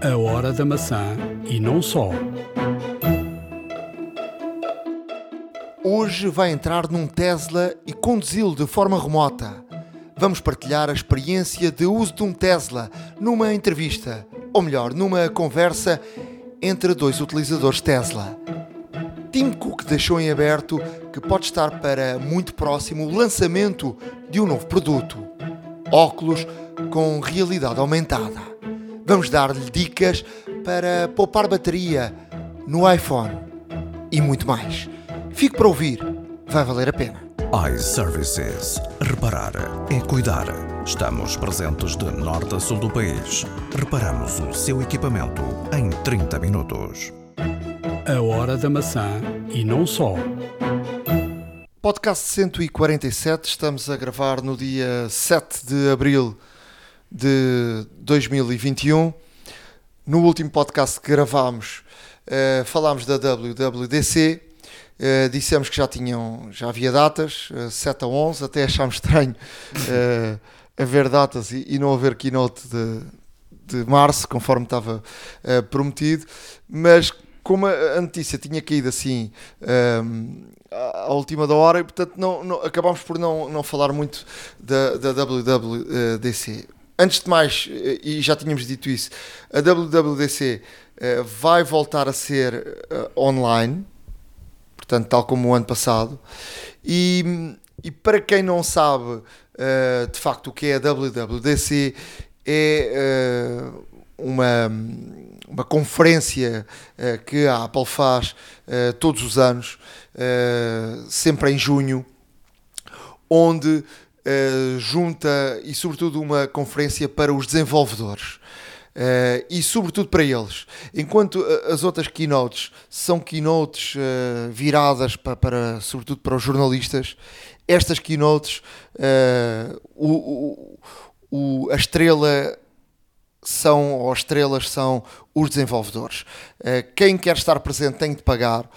A hora da maçã e não só. Hoje vai entrar num Tesla e conduzi-lo de forma remota. Vamos partilhar a experiência de uso de um Tesla numa entrevista, ou melhor, numa conversa entre dois utilizadores Tesla. Tim Cook deixou em aberto que pode estar para muito próximo o lançamento de um novo produto: óculos com realidade aumentada. Vamos dar-lhe dicas para poupar bateria no iPhone e muito mais. Fique para ouvir, vai valer a pena. iServices. Reparar é cuidar. Estamos presentes de norte a sul do país. Reparamos o seu equipamento em 30 minutos. A hora da maçã e não só. Podcast 147, estamos a gravar no dia 7 de abril de 2021. No último podcast que gravámos, eh, falámos da WWDC. eh, dissemos que já tinham, já havia datas, eh, 7 a 11, até achámos estranho eh, haver datas e, e não haver keynote de, de março, conforme estava eh, prometido, mas como a notícia tinha caído assim ehm, à à última da hora, e portanto não, não- acabámos por não, não falar muito da, da WWDC. Antes de mais, eh, e já tínhamos dito isso, a WWDC eh, vai voltar a ser eh, online, portanto, tal como o ano passado. E, e para quem não sabe de facto o que é a WWDC, é uma, uma conferência que a Apple faz todos os anos, sempre em junho, onde eh, junta e sobretudo uma conferência para os desenvolvedores. Eh, e sobretudo para eles. Enquanto eh, as outras keynotes são keynotes eh, viradas pa- para, sobretudo para os jornalistas, estas keynotes, eh, o, o- o- a estrela são, ou as estrelas são os desenvolvedores. Quem quer estar presente tem de pagar.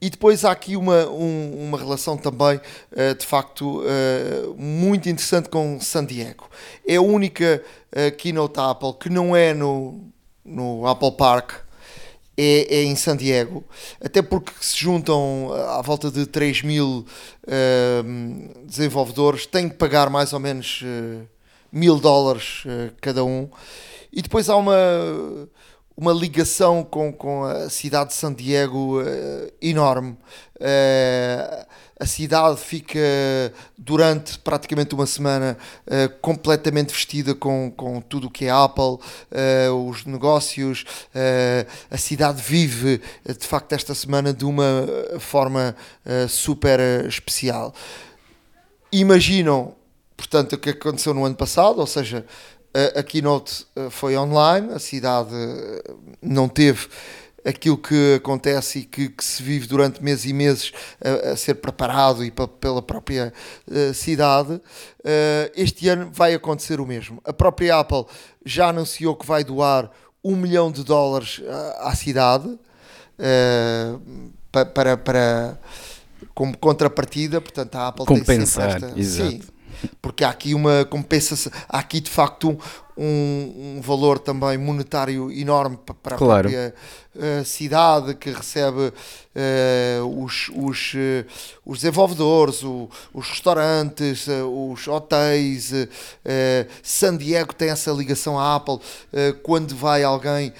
E depois há aqui uma, um- uma relação também, eh, de facto, eh, muito interessante com San Diego. É a única eh, keynote Apple que não é no, no Apple Park, é, é em San Diego, até porque se juntam à volta de 3 mil desenvolvedores, têm que pagar mais ou menos mil dólares cada um. E depois há uma, uma ligação com, com a cidade de San Diego eh, enorme. Eh, a cidade fica durante praticamente uma semana eh, completamente vestida com, com tudo o que é Apple, os negócios. a cidade vive de facto esta semana de uma forma super especial. Imaginam, portanto, o que aconteceu no ano passado, ou seja, a, a keynote eh, foi online, a cidade eh, não teve aquilo que acontece e que, que se vive durante meses e meses a, a ser preparado e pela própria eh, cidade. Eh, este ano vai acontecer o mesmo. A própria Apple já anunciou que vai doar um milhão de dólares à, à cidade eh, pa- para, para como contrapartida, portanto a Apple Compensar, tem sempre esta, exato. Sim, porque há aqui uma compensação, há aqui de facto um, um valor também monetário enorme pa- para a Claro. própria eh, cidade que recebe eh, os, os, eh, os desenvolvedores, o- os restaurantes, os hotéis. San Diego tem essa ligação à Apple. quando vai alguém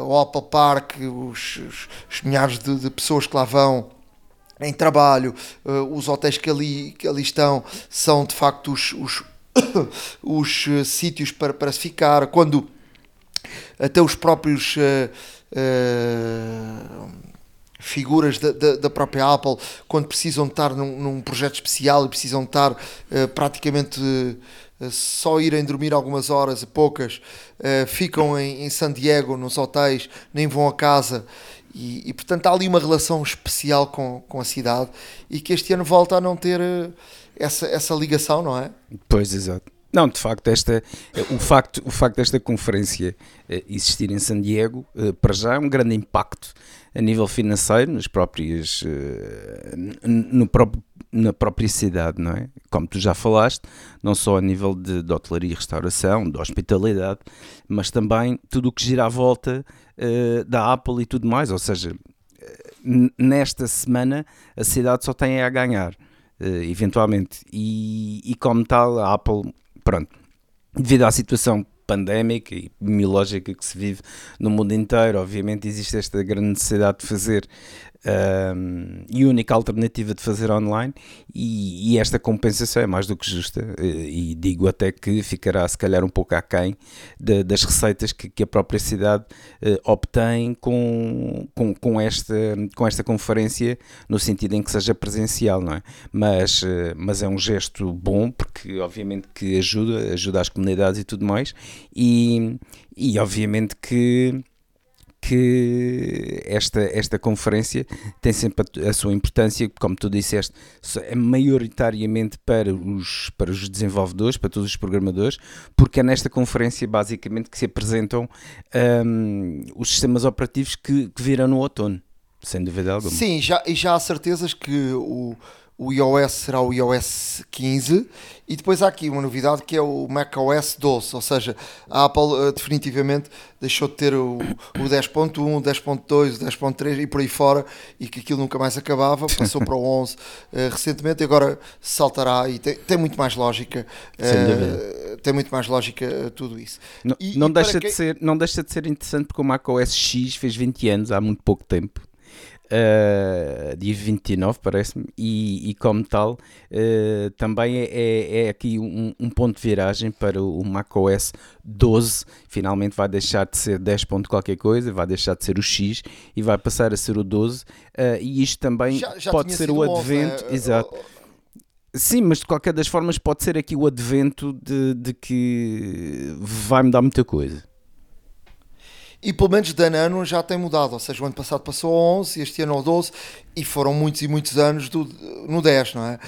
ao Apple Park, os, os- os milhares de, de pessoas que lá vão em trabalho, eh, os hotéis que ali, que ali estão são de facto os, os, os, eh, sítios para, para se ficar. Quando até os próprios eh, eh, figuras da, da, da própria Apple, quando precisam estar num, num projeto especial e precisam estar eh, praticamente só irem dormir algumas horas, poucas, ficam em, em San Diego, nos hotéis, nem vão a casa. E, e, portanto há ali uma relação especial com, com a cidade e que este ano volta a não ter eh, essa, essa ligação, não é? Pois, exato. Não, de facto, esta, eh, o, facto, o facto desta conferência eh, existir em San Diego, para já, é um grande impacto a nível financeiro, nas próprias, no próprio na própria cidade, não é? Como tu já falaste, não só a nível de, de hotelaria e restauração, de hospitalidade, mas também tudo o que gira à volta uh, da Apple e tudo mais. Ou seja, nesta semana a cidade só tem a ganhar, uh, eventualmente. E, e como tal, a Apple, pronto, devido à situação pandémica e epidemiológica que se vive no mundo inteiro, obviamente existe esta grande necessidade de fazer um, e única alternativa de fazer online e, e, esta compensação é mais do que justa e digo até que ficará se calhar um pouco aquém de, das receitas que, que, a própria cidade uh, obtém com, com, com, esta, com esta conferência no sentido em que seja presencial, não é? Mas, uh, mas é um gesto bom porque obviamente que ajuda, ajuda as comunidades e tudo mais e, e obviamente que que esta, esta conferência tem sempre a, a, sua importância, como tu disseste, é maioritariamente para os, para os desenvolvedores, para todos os programadores, porque é nesta conferência basicamente que se apresentam um, os sistemas operativos que, que virão no outono, sem dúvida alguma. Sim, já, e já há certezas que o o iOS será o iOS 15 e depois há aqui uma novidade que é o macOS 12, ou seja, a Apple uh, definitivamente deixou de ter o, o 10.1, o 10.2, o 10.3 e por aí fora e que aquilo nunca mais acabava, passou para o 11 uh, eh, recentemente e agora saltará e tem, tem muito mais lógica, uh, tem muito mais lógica tudo isso. Não, e, não, e deixa de ser, não deixa de ser interessante porque o macOS X fez 20 anos há muito pouco tempo uh, dia 29, parece-me, e, e, como tal, uh, também é, é, é aqui um, um, ponto de viragem para o macOS 12. Finalmente vai deixar de ser 10. qualquer coisa, vai deixar de ser o X e vai passar a ser o 12. Uh, eh, e isto também já, já pode ser o advento. Né? Exato. Sim, mas de qualquer das formas pode ser aqui o advento de, de que vai mudar muita coisa e pelo menos de ano a ano já tem mudado, ou seja, o ano passado passou ao 11, este ano ao 12 e foram muitos e muitos anos do, no 10, não é?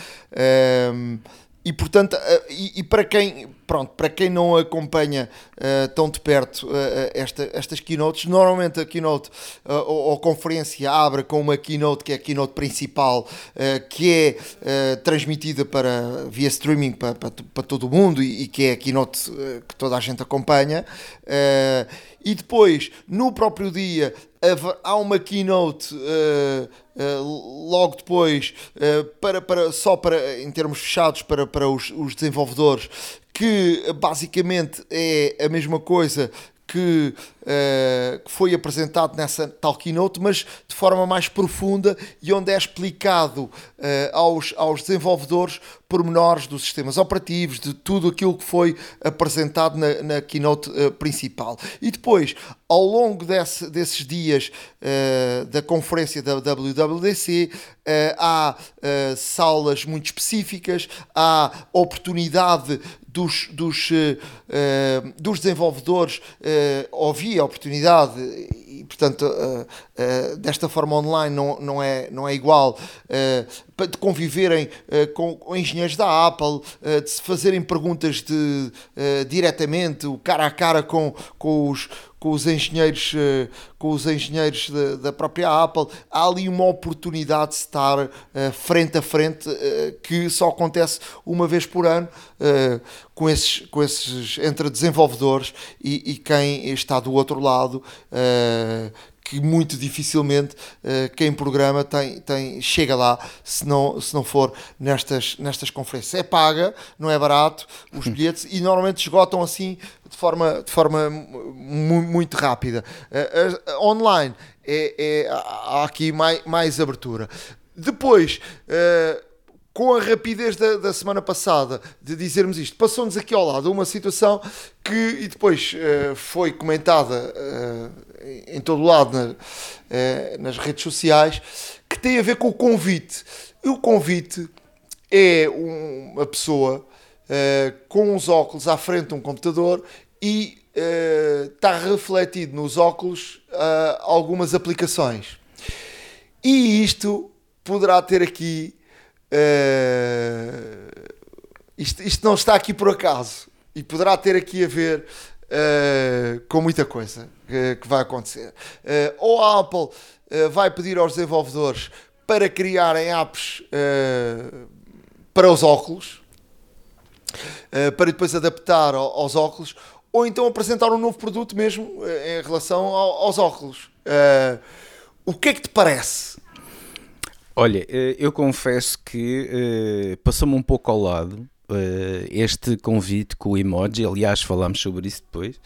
Um, ehm, e portanto, eh, e, e, para quem pronto, para quem não acompanha uh, tão de perto uh, esta, estas keynotes, normalmente a keynote uh, ou, ou, conferência abre com uma keynote que é a keynote principal, que é transmitida para, via streaming para, para, para, todo o mundo e, e que é a keynote que toda a gente acompanha. e depois, no próprio dia, há uma keynote uh, uh, logo depois uh, para, para, só para em termos fechados para, para os, os desenvolvedores que basicamente é a mesma coisa que, uh, que, foi apresentado nessa tal keynote, mas de forma mais profunda e onde é explicado uh, aos, aos desenvolvedores pormenores dos sistemas operativos, de tudo aquilo que foi apresentado na, na keynote uh, principal. E depois, ao longo desse, desses dias da conferência da WWDC, há salas muito específicas, há oportunidade dos, dos, uh, dos desenvolvedores uh, a oportunidade e, portanto, uh, desta forma online não, não, é, não é igual de conviverem com, com, engenheiros da Apple, de se fazerem perguntas de, diretamente, cara a cara com, com os com os engenheiros, eh, com os engenheiros da, própria Apple, há ali uma oportunidade de estar uh, frente a frente uh, que só acontece uma vez por ano com, esses, com esses entre desenvolvedores e, e quem está do outro lado que muito dificilmente uh, quem programa tem, tem, chega lá se não, se não for nestas, nestas conferências. É paga, não é barato os bilhetes e normalmente esgotam assim de forma, de forma muito rápida. Uh, uh, online é, é, há aqui mais, mais abertura. Depois com a rapidez da, da, semana passada de dizermos isto, passou-nos aqui ao lado uma situação que e depois uh, foi comentada uh, em todo lado na, uh, nas redes sociais que tem a ver com o convite. E o convite é um, uma pessoa com uns óculos à frente de um computador e está refletido nos óculos algumas aplicações. E isto poderá ter aqui isto, isto, não está aqui por acaso e poderá ter aqui a ver uh, com muita coisa que, que vai acontecer. Uh, ou a Apple vai pedir aos desenvolvedores para criarem apps para os óculos, uh, para depois adaptar ao, aos óculos, ou então apresentar um novo produto mesmo uh, em relação ao, aos óculos. Uh, o que é que te parece? Olha, eu confesso que passou-me um pouco ao lado este convite com o emoji, aliás, falámos sobre isso depois.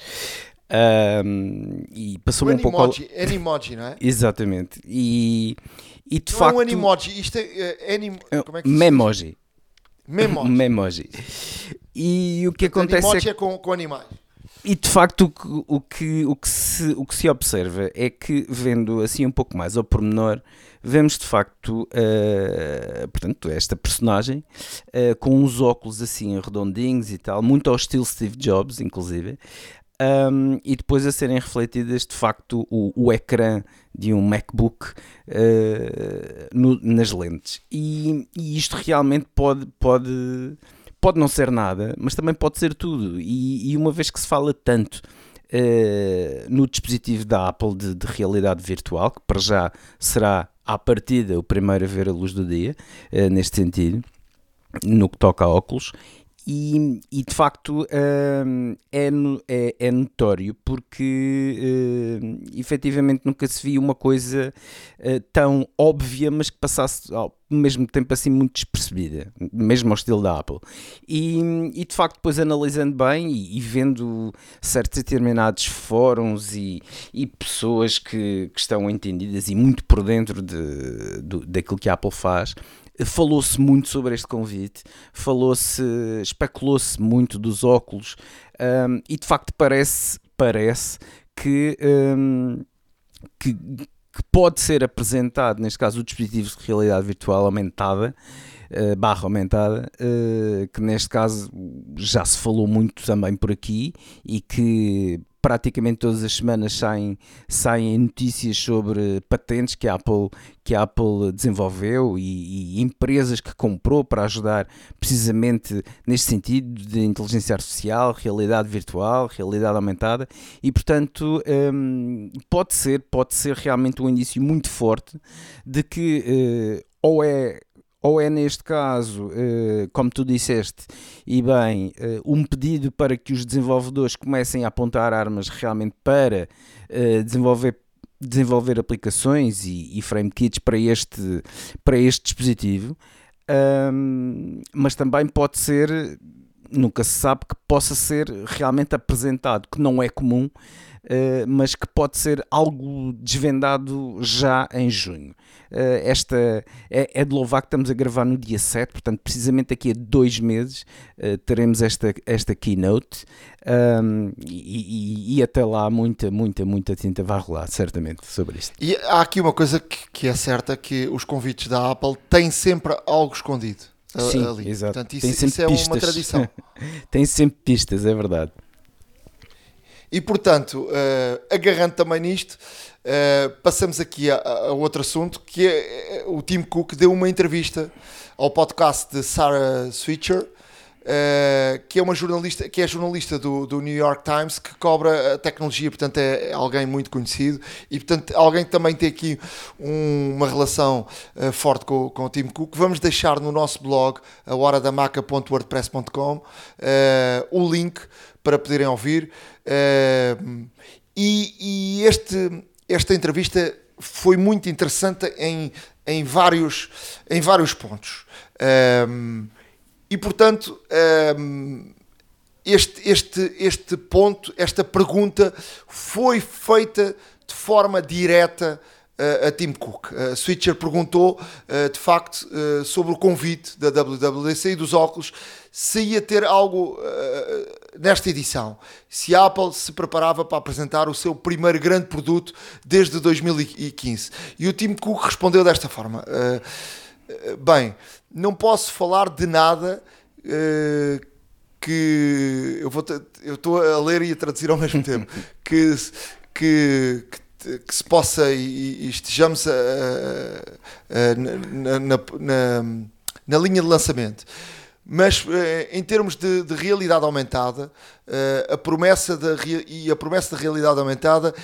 Um, e passou-me um pouco. Ao... Animoji, não é? Exatamente. E, e de não facto. É um Animoji, isto é. é anim... Como é que Memoji. Memoji. Memoji. E o que acontece. Animoji é, é com, com animais. E de facto o que, o, que se, o que se observa é que, vendo assim um pouco mais ao pormenor, vemos de facto uh, portanto, esta personagem uh, com uns óculos assim redondinhos e tal, muito ao estilo Steve Jobs, inclusive, um, e depois a serem refletidas de facto o, o ecrã de um MacBook uh, no, nas lentes. E, e, isto realmente pode, pode, pode não ser nada, mas também pode ser tudo. E, e uma vez que se fala tanto uh, no dispositivo da Apple de, de, realidade virtual, que para já será à partida o primeiro a ver a luz do dia, uh, neste sentido no que toca a óculos e, e de facto uh, é, é, é, notório porque uh, efetivamente nunca se viu uma coisa uh, tão óbvia, mas que passasse ao mesmo tempo assim muito despercebida, mesmo ao estilo da Apple. E, e de facto, depois analisando bem e, e vendo certos determinados fóruns e, e pessoas que, que, estão entendidas e muito por dentro de, de, daquilo que a Apple faz, falou-se muito sobre este convite, falou-se, especulou-se muito dos óculos um, e de facto parece, parece que, um, que, que, pode ser apresentado, neste caso, o dispositivo de realidade virtual aumentada. Uh, barra aumentada, uh, que neste caso já se falou muito também por aqui e que praticamente todas as semanas saem, saem notícias sobre patentes que a Apple, que a Apple desenvolveu e, e, empresas que comprou para ajudar precisamente neste sentido de inteligência artificial, realidade virtual, realidade aumentada. E portanto um, pode ser, pode ser realmente um indício muito forte de que uh, ou é ou é neste caso, eh, como tu disseste, e bem, eh, um pedido para que os desenvolvedores comecem a apontar armas realmente para eh, desenvolver desenvolver aplicações e, e frame kits para este, para este dispositivo, mas também pode ser, nunca se sabe, que possa ser realmente apresentado, que não é comum, uh, mas que pode ser algo desvendado já em junho. Uh, esta é, é, de louvar que estamos a gravar no dia 7, portanto, precisamente daqui a dois meses uh, teremos esta, esta keynote um, e, e, e, até lá muita, muita, muita tinta vai rolar, certamente, sobre isto. E há aqui uma coisa que, que é certa, que os convites da Apple têm sempre algo escondido. Sim, ali. exato. Portanto, isso, isso é uma tradição. Tem sempre pistas, é verdade. E portanto, uh, agarrando também nisto, uh, passamos aqui a, a, outro assunto, que é, é o Tim Cook deu uma entrevista ao podcast de Sarah Switcher, Uh, que é uma jornalista, que é jornalista do, do New York Times, que cobra a tecnologia, portanto é alguém muito conhecido e portanto alguém que também tem aqui um, uma relação uh, forte com, com o Tim Cook. Vamos deixar no nosso blog, a horadamaca.wordpress.com, uh, o link para poderem ouvir. Uh, e, e este, esta entrevista foi muito interessante em, em, vários, em vários pontos. Um, e portanto, um, este, este, este ponto, esta pergunta foi feita de forma direta a Tim Cook. A Switcher perguntou, de facto, sobre o convite da WWDC e dos óculos, se ia ter algo nesta edição. Se a Apple se preparava para apresentar o seu primeiro grande produto desde 2015. E o Tim Cook respondeu desta forma: Bem, não posso falar de nada que eu vou eu estou a ler e a traduzir ao mesmo tempo que, que, que que se possa e, e estejamos a, a, a, na, na, na, na, linha de lançamento. Mas eh, em termos de, de realidade aumentada, eh, a promessa da, e a promessa da realidade aumentada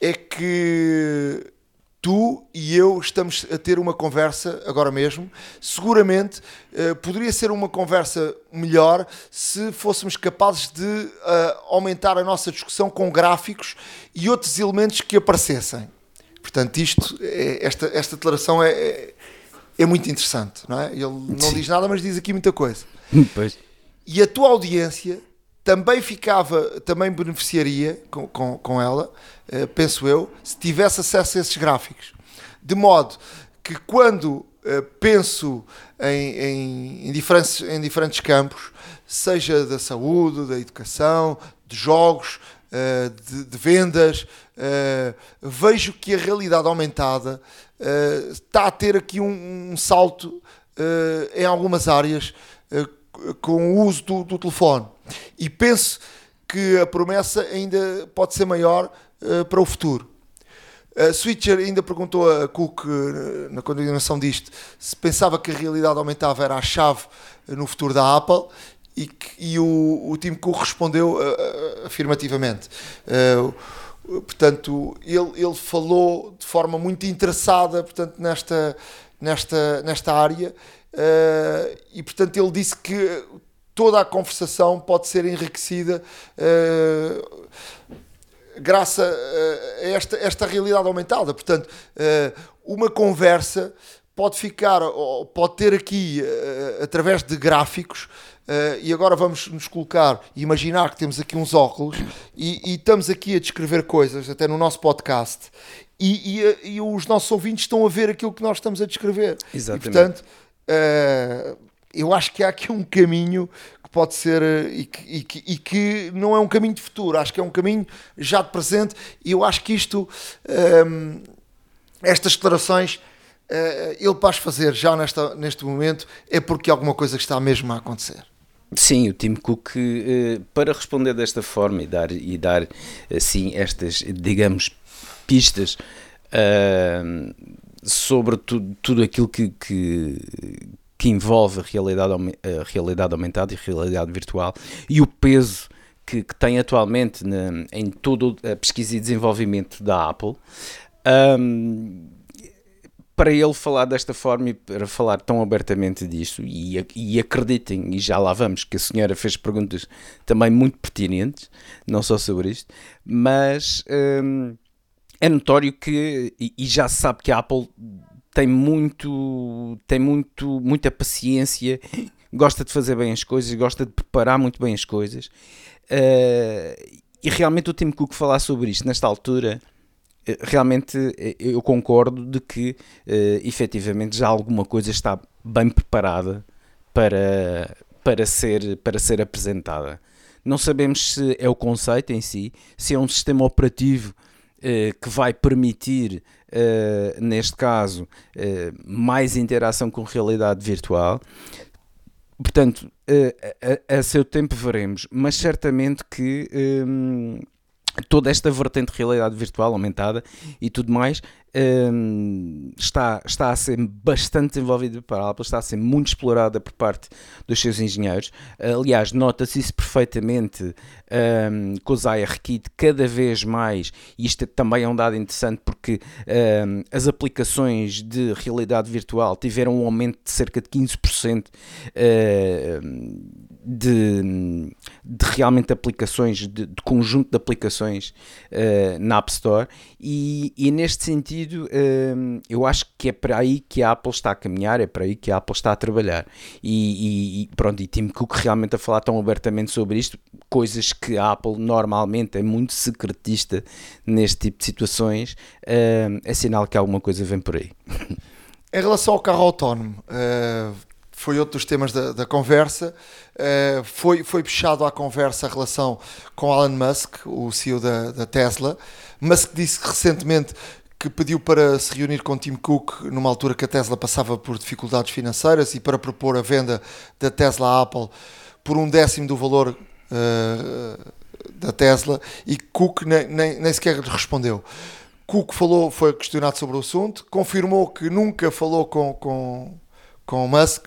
é que tu e eu estamos a ter uma conversa agora mesmo. Seguramente uh, poderia ser uma conversa melhor se fôssemos capazes de uh, aumentar a nossa discussão com gráficos e outros elementos que aparecessem. Portanto, isto, é, esta, esta declaração é, é, é, muito interessante, não é? Ele não Sim. diz nada, mas diz aqui muita coisa. Pois. E a tua audiência também ficava, também beneficiaria com, com, com ela, uh, penso eu, se tivesse acesso a esses gráficos. De modo que quando uh, penso em, em, em, diferentes, em diferentes campos, seja da saúde, da educação, de jogos, uh, de, de, vendas, vejo que a realidade aumentada está a ter aqui um, um salto em algumas áreas com o uso do, do telefone e penso que a promessa ainda pode ser maior uh, para o futuro. A Switcher ainda perguntou a Cook, uh, na continuação disto, se pensava que a realidade aumentada era a chave uh, no futuro da Apple e, que, e o, o Tim Cook respondeu afirmativamente. portanto, ele, ele falou de forma muito interessada portanto, nesta, nesta, nesta área e, portanto, ele disse que toda a conversação pode ser enriquecida uh, graças a esta, esta realidade aumentada. Portanto, uh, uma conversa pode ficar, pode ter aqui, através de gráficos, e agora vamos nos colocar, imaginar que temos aqui uns óculos e, e estamos aqui a descrever coisas, até no nosso podcast, e, e, e, os nossos ouvintes estão a ver aquilo que nós estamos a descrever. Exatamente. E, portanto, eu acho que há aqui um caminho que pode ser eh, e que, e, que, e que, não é um caminho de futuro, acho que é um caminho já de presente e eu acho que isto, ehm, estas declarações, uh, ele para as fazer já nesta, neste momento é porque alguma coisa está mesmo a acontecer. Sim, o Tim Cook, uh, para responder desta forma e dar, e dar assim, estas, digamos, pistas uh, sobre tu, tudo aquilo que, que, que envolve a realidade, a realidade aumentada e a realidade virtual e o peso que, que tem atualmente na, em toda a pesquisa e desenvolvimento da Apple. Um, para ele falar desta forma e para falar tão abertamente disso, e, e, acreditem, e já lá vamos, que a senhora fez perguntas também muito pertinentes, não só sobre isto, mas é notório que, e, e já se sabe que a Apple tem muito, tem muito, muita paciência, gosta de fazer bem as coisas, gosta de preparar muito bem as coisas. Uh, e realmente o Tim Cook falar sobre isto nesta altura, uh, realmente uh, eu concordo de que uh, efetivamente já alguma coisa está bem preparada para, para, ser, para ser apresentada. Não sabemos se é o conceito em si, se é um sistema operativo que vai permitir uh, neste caso, uh, mais interação com realidade virtual. Portanto, uh, a, a, seu tempo veremos, mas certamente que um, toda esta vertente de realidade virtual aumentada e tudo mais um, está, está a ser bastante desenvolvida para a Apple, está a ser muito explorada por parte dos seus engenheiros. Aliás, nota-se isso perfeitamente um, com os ARKit cada vez mais, e isto também é um dado interessante porque um, as aplicações de realidade virtual tiveram um aumento de cerca de 15% uh, de, de, realmente aplicações, de, de, conjunto de aplicações uh, na App Store, e, e neste sentido hum, eu acho que é para aí que a Apple está a caminhar, é para aí que a Apple está a trabalhar. E, e pronto, e Tim Cook realmente a falar tão abertamente sobre isto, coisas que a Apple normalmente é muito secretista neste tipo de situações, hum, é sinal que alguma coisa vem por aí. Em relação ao carro autónomo, uh, foi outro dos temas da, da conversa. Uh, foi, foi puxado à conversa a relação com Elon Musk, o CEO da, da Tesla. Musk disse recentemente que pediu para se reunir com Tim Cook numa altura que a Tesla passava por dificuldades financeiras e para propor a venda da Tesla à Apple por um décimo do valor uh, da Tesla e Cook nem, nem, nem sequer respondeu. Cook falou, foi questionado sobre o assunto, confirmou que nunca falou com, com, com Musk,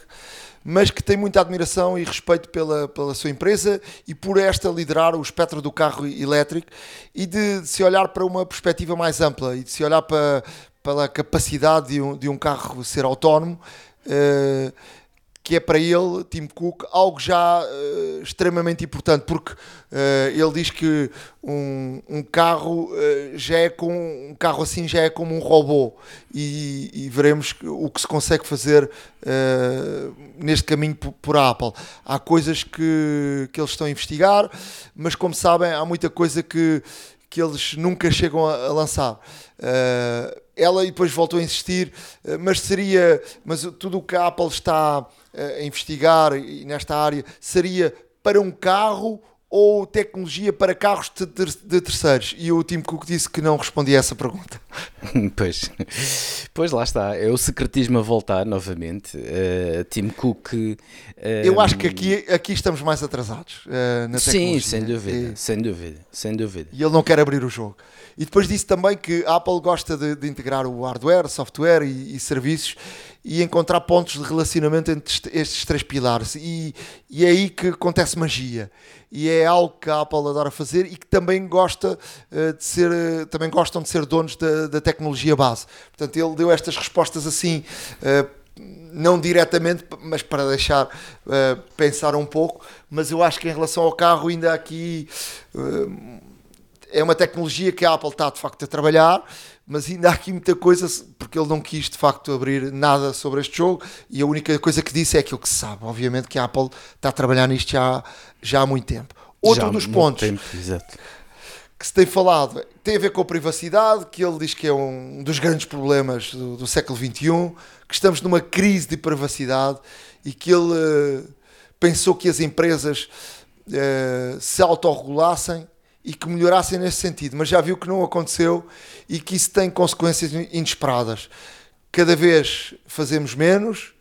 mas que tem muita admiração e respeito pela, pela sua empresa e por esta liderar o espectro do carro elétrico e de, de se olhar para uma perspectiva mais ampla e de se olhar para, pela capacidade de um, de um carro ser autónomo. Uh, que é para ele, Tim Cook, algo já uh, extremamente importante, porque uh, ele diz que um, um carro uh, já é com um carro assim já é como um robô e, e veremos o que se consegue fazer neste caminho por, por Apple. Há coisas que, que eles estão a investigar, mas como sabem, há muita coisa que, que eles nunca chegam a, a lançar. Ela depois voltou a insistir, mas seria, mas tudo o que a Apple está a investigar nesta área seria para um carro ou tecnologia para carros de, de, terceiros? E o Tim Cook disse que não respondia a essa pergunta. pois, pois lá está, é o secretismo a voltar novamente. Uh, Tim Cook. Uh, Eu acho que aqui, aqui estamos mais atrasados uh, na tecnologia. Sim, sem dúvida, e, sem dúvida, sem dúvida. E ele não quer abrir o jogo. E depois disse também que a Apple gosta de, de integrar o hardware, software e, e serviços e encontrar pontos de relacionamento entre estes três pilares. E, e é aí que acontece magia. E é algo que a Apple adora fazer e que também gosta uh, de ser, uh, também gostam de ser donos da, da, tecnologia base. Portanto, ele deu estas respostas assim. Uh, não diretamente, mas para deixar pensar um pouco. Mas eu acho que em relação ao carro, ainda aqui é uma tecnologia que a Apple está de facto a trabalhar mas ainda há aqui muita coisa, porque ele não quis de facto abrir nada sobre este jogo e a única coisa que disse é aquilo que se sabe. Obviamente que a Apple está a trabalhar nisto já, já há muito tempo. Outro já dos pontos tempo, que se tem falado tem a ver com a privacidade, que ele diz que é um dos grandes problemas do, do século XXI, que estamos numa crise de privacidade e que ele uh, pensou que as empresas uh, se autorregulassem e que melhorassem nesse sentido, mas já viu que não aconteceu e que isso tem consequências inesperadas. Cada vez fazemos menos,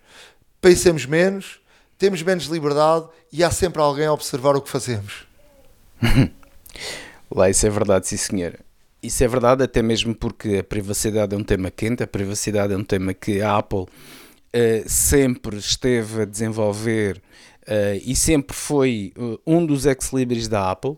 pensamos menos, temos menos liberdade e há sempre alguém a observar o que fazemos. Lá, isso é verdade, sim senhor. Isso é verdade até mesmo porque a privacidade é um tema quente, a privacidade é um tema que a Apple uh, sempre esteve a desenvolver uh, e sempre foi uh, um dos ex-libris da Apple,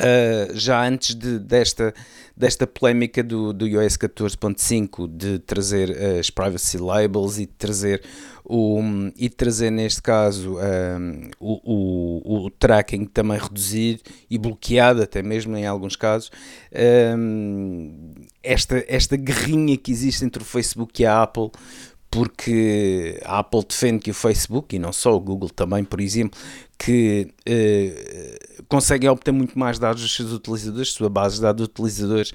Uh, já antes de, desta, desta polémica do, do iOS 14.5 de trazer as privacy labels e de trazer o, e trazer neste caso um, o, o, o, tracking também reduzido e bloqueado até mesmo em alguns casos um, esta, esta guerrinha que existe entre o Facebook e a Apple porque a Apple defende que o Facebook, e não só o Google também, por exemplo, que uh, conseguem obter muito mais dados dos seus utilizadores, sua base de dados de utilizadores,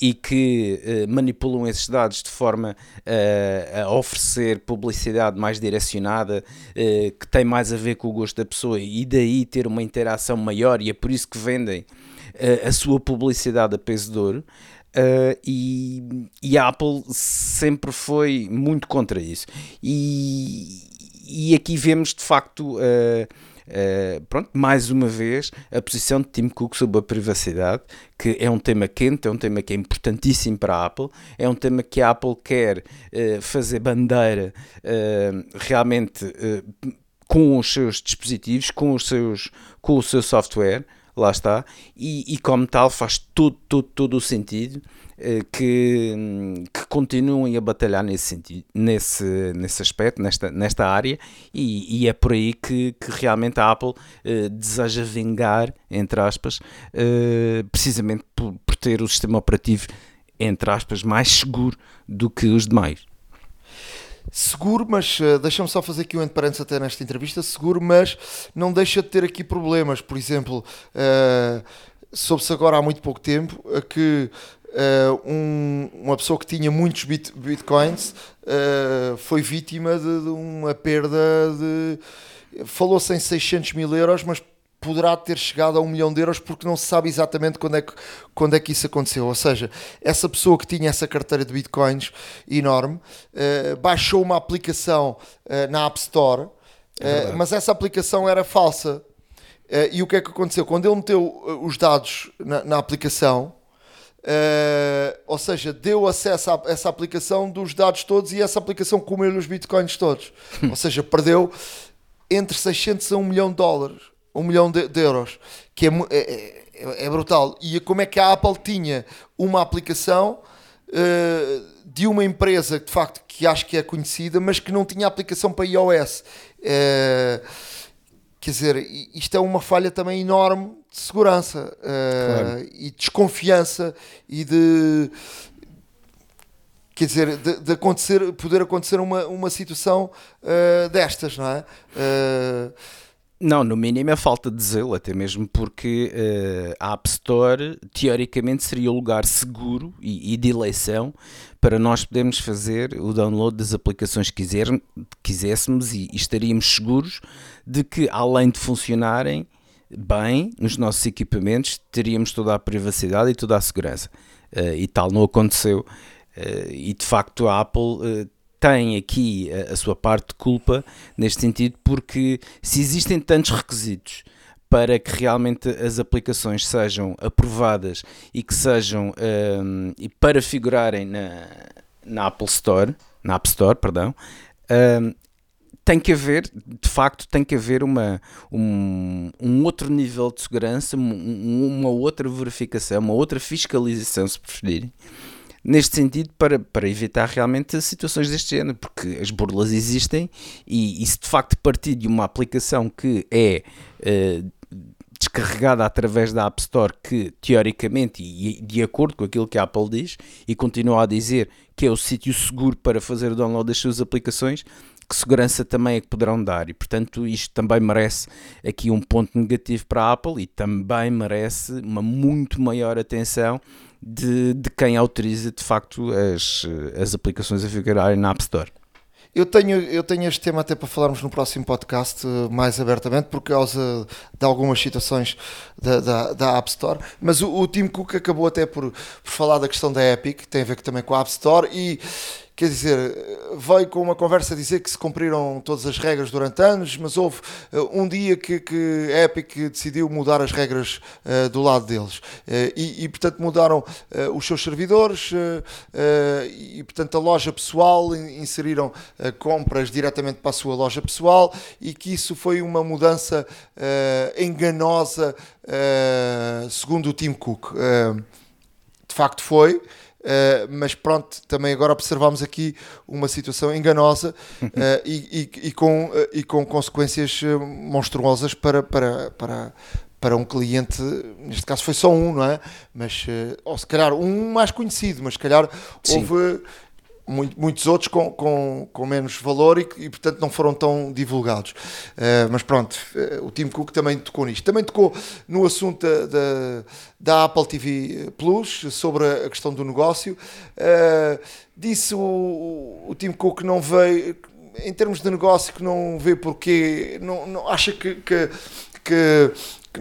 e que uh, manipulam esses dados de forma uh, a oferecer publicidade mais direcionada, que tem mais a ver com o gosto da pessoa, e daí ter uma interação maior, e é por isso que vendem a sua publicidade a peso de ouro. Uh, e, e, a Apple sempre foi muito contra isso. E, e aqui vemos de facto. Uh, Uh, pronto, mais uma vez, a posição de Tim Cook sobre a privacidade, que é um tema quente, é um tema que é importantíssimo para a Apple, é um tema que a Apple quer uh, fazer bandeira uh, realmente com os seus dispositivos, com, os seus, com o seu software, lá está, e, e como tal faz todo, todo, todo o sentido eh, que, que continuem a batalhar nesse sentido, nesse, nesse aspecto, nesta, nesta área, e, e é por aí que, que realmente a Apple uh, deseja vingar, entre aspas, uh, precisamente por, por ter o sistema operativo, entre aspas, mais seguro do que os demais seguro, mas uh, deixa-me só fazer aqui um parênteses até nesta entrevista, seguro, mas não deixa de ter aqui problemas. Por exemplo, uh, soube-se agora há muito pouco tempo que uh, um, uma pessoa que tinha muitos bit, bitcoins uh, foi vítima de, de, uma perda de. Falou-se em 600 mil euros, mas poderá ter chegado a um milhão de euros porque não se sabe exatamente quando é que, quando é que isso aconteceu. Ou seja, essa pessoa que tinha essa carteira de bitcoins enorme uh, baixou uma aplicação na App Store, é mas essa aplicação era falsa. e o que é que aconteceu? Quando ele meteu os dados na, na aplicação, Uh, ou seja, deu acesso a essa aplicação dos dados todos e essa aplicação comeu os bitcoins todos. ou seja, perdeu entre 600 a 1 milhão de dólares, 1 milhão de, de euros, que é, é, é, é, brutal. E como é que a Apple tinha uma aplicação uh, de uma empresa de facto que acho que é conhecida, mas que não tinha aplicação para iOS. Uh, quer dizer, isto é uma falha também enorme de segurança uh, claro. e desconfiança e de quer dizer, de, de, acontecer, poder acontecer uma, uma situação uh, destas, não é? Uh, não, no mínimo é falta de zelo, até mesmo porque uh, a App Store teoricamente seria o lugar seguro e, e, de eleição para nós podermos fazer o download das aplicações que quiser, quiséssemos e, e estaríamos seguros de que, além de funcionarem bem nos nossos equipamentos, teríamos toda a privacidade e toda a segurança. Uh, e tal não aconteceu. Uh, e de facto a Apple tem aqui a, a, sua parte de culpa neste sentido, porque se existem tantos requisitos para que realmente as aplicações sejam aprovadas e que sejam um, e para figurarem na, na Apple Store, na App Store, perdão, um, tem que haver, de facto, tem que haver uma, um, um outro nível de segurança, um, uma outra verificação, uma outra fiscalização, se preferirem, neste sentido para, para evitar realmente situações deste género, porque as burlas existem e, e se de facto partir de uma aplicação que é uh, descarregada através da App Store, que teoricamente e de acordo com aquilo que a Apple diz e continua a dizer que é o sítio seguro para fazer o download das suas aplicações, que segurança também é que poderão dar e portanto isto também merece aqui um ponto negativo para a Apple e também merece uma muito maior atenção de, de quem autoriza de facto as, as aplicações a figurarem na App Store. Eu tenho, eu tenho este tema até para falarmos no próximo podcast eh, mais abertamente, por causa de algumas situações da, da, da App Store. Mas o, o Tim Cook acabou até por, por falar da questão da Epic, tem a ver também com a App Store, e quer dizer, veio com uma conversa dizer que se cumpriram todas as regras durante anos, mas houve uh, um dia que, que a Epic decidiu mudar as regras uh, do lado deles. Uh, e, e, portanto, mudaram os seus servidores e, portanto, a loja pessoal inseriram compras diretamente para a sua loja pessoal e que isso foi uma mudança enganosa, segundo o Tim Cook. de facto, foi. Uh, mas pronto, também agora observamos aqui uma situação enganosa uh, e, e, e, com, uh, e com consequências monstruosas para, para, para, para um cliente, neste caso foi só um, não é? Mas, ou se calhar um mais conhecido, mas se calhar Sim. houve muitos outros com, com, com menos valor e, e, portanto não foram tão divulgados. Uh, mas pronto, uh, o Tim Cook também tocou nisto. Também tocou no assunto da, da, da Apple TV Plus, sobre a, questão do negócio. Uh, disse o, o Tim Cook que não veio, em termos de negócio, que não vê porque, não, não acha que, que, que, que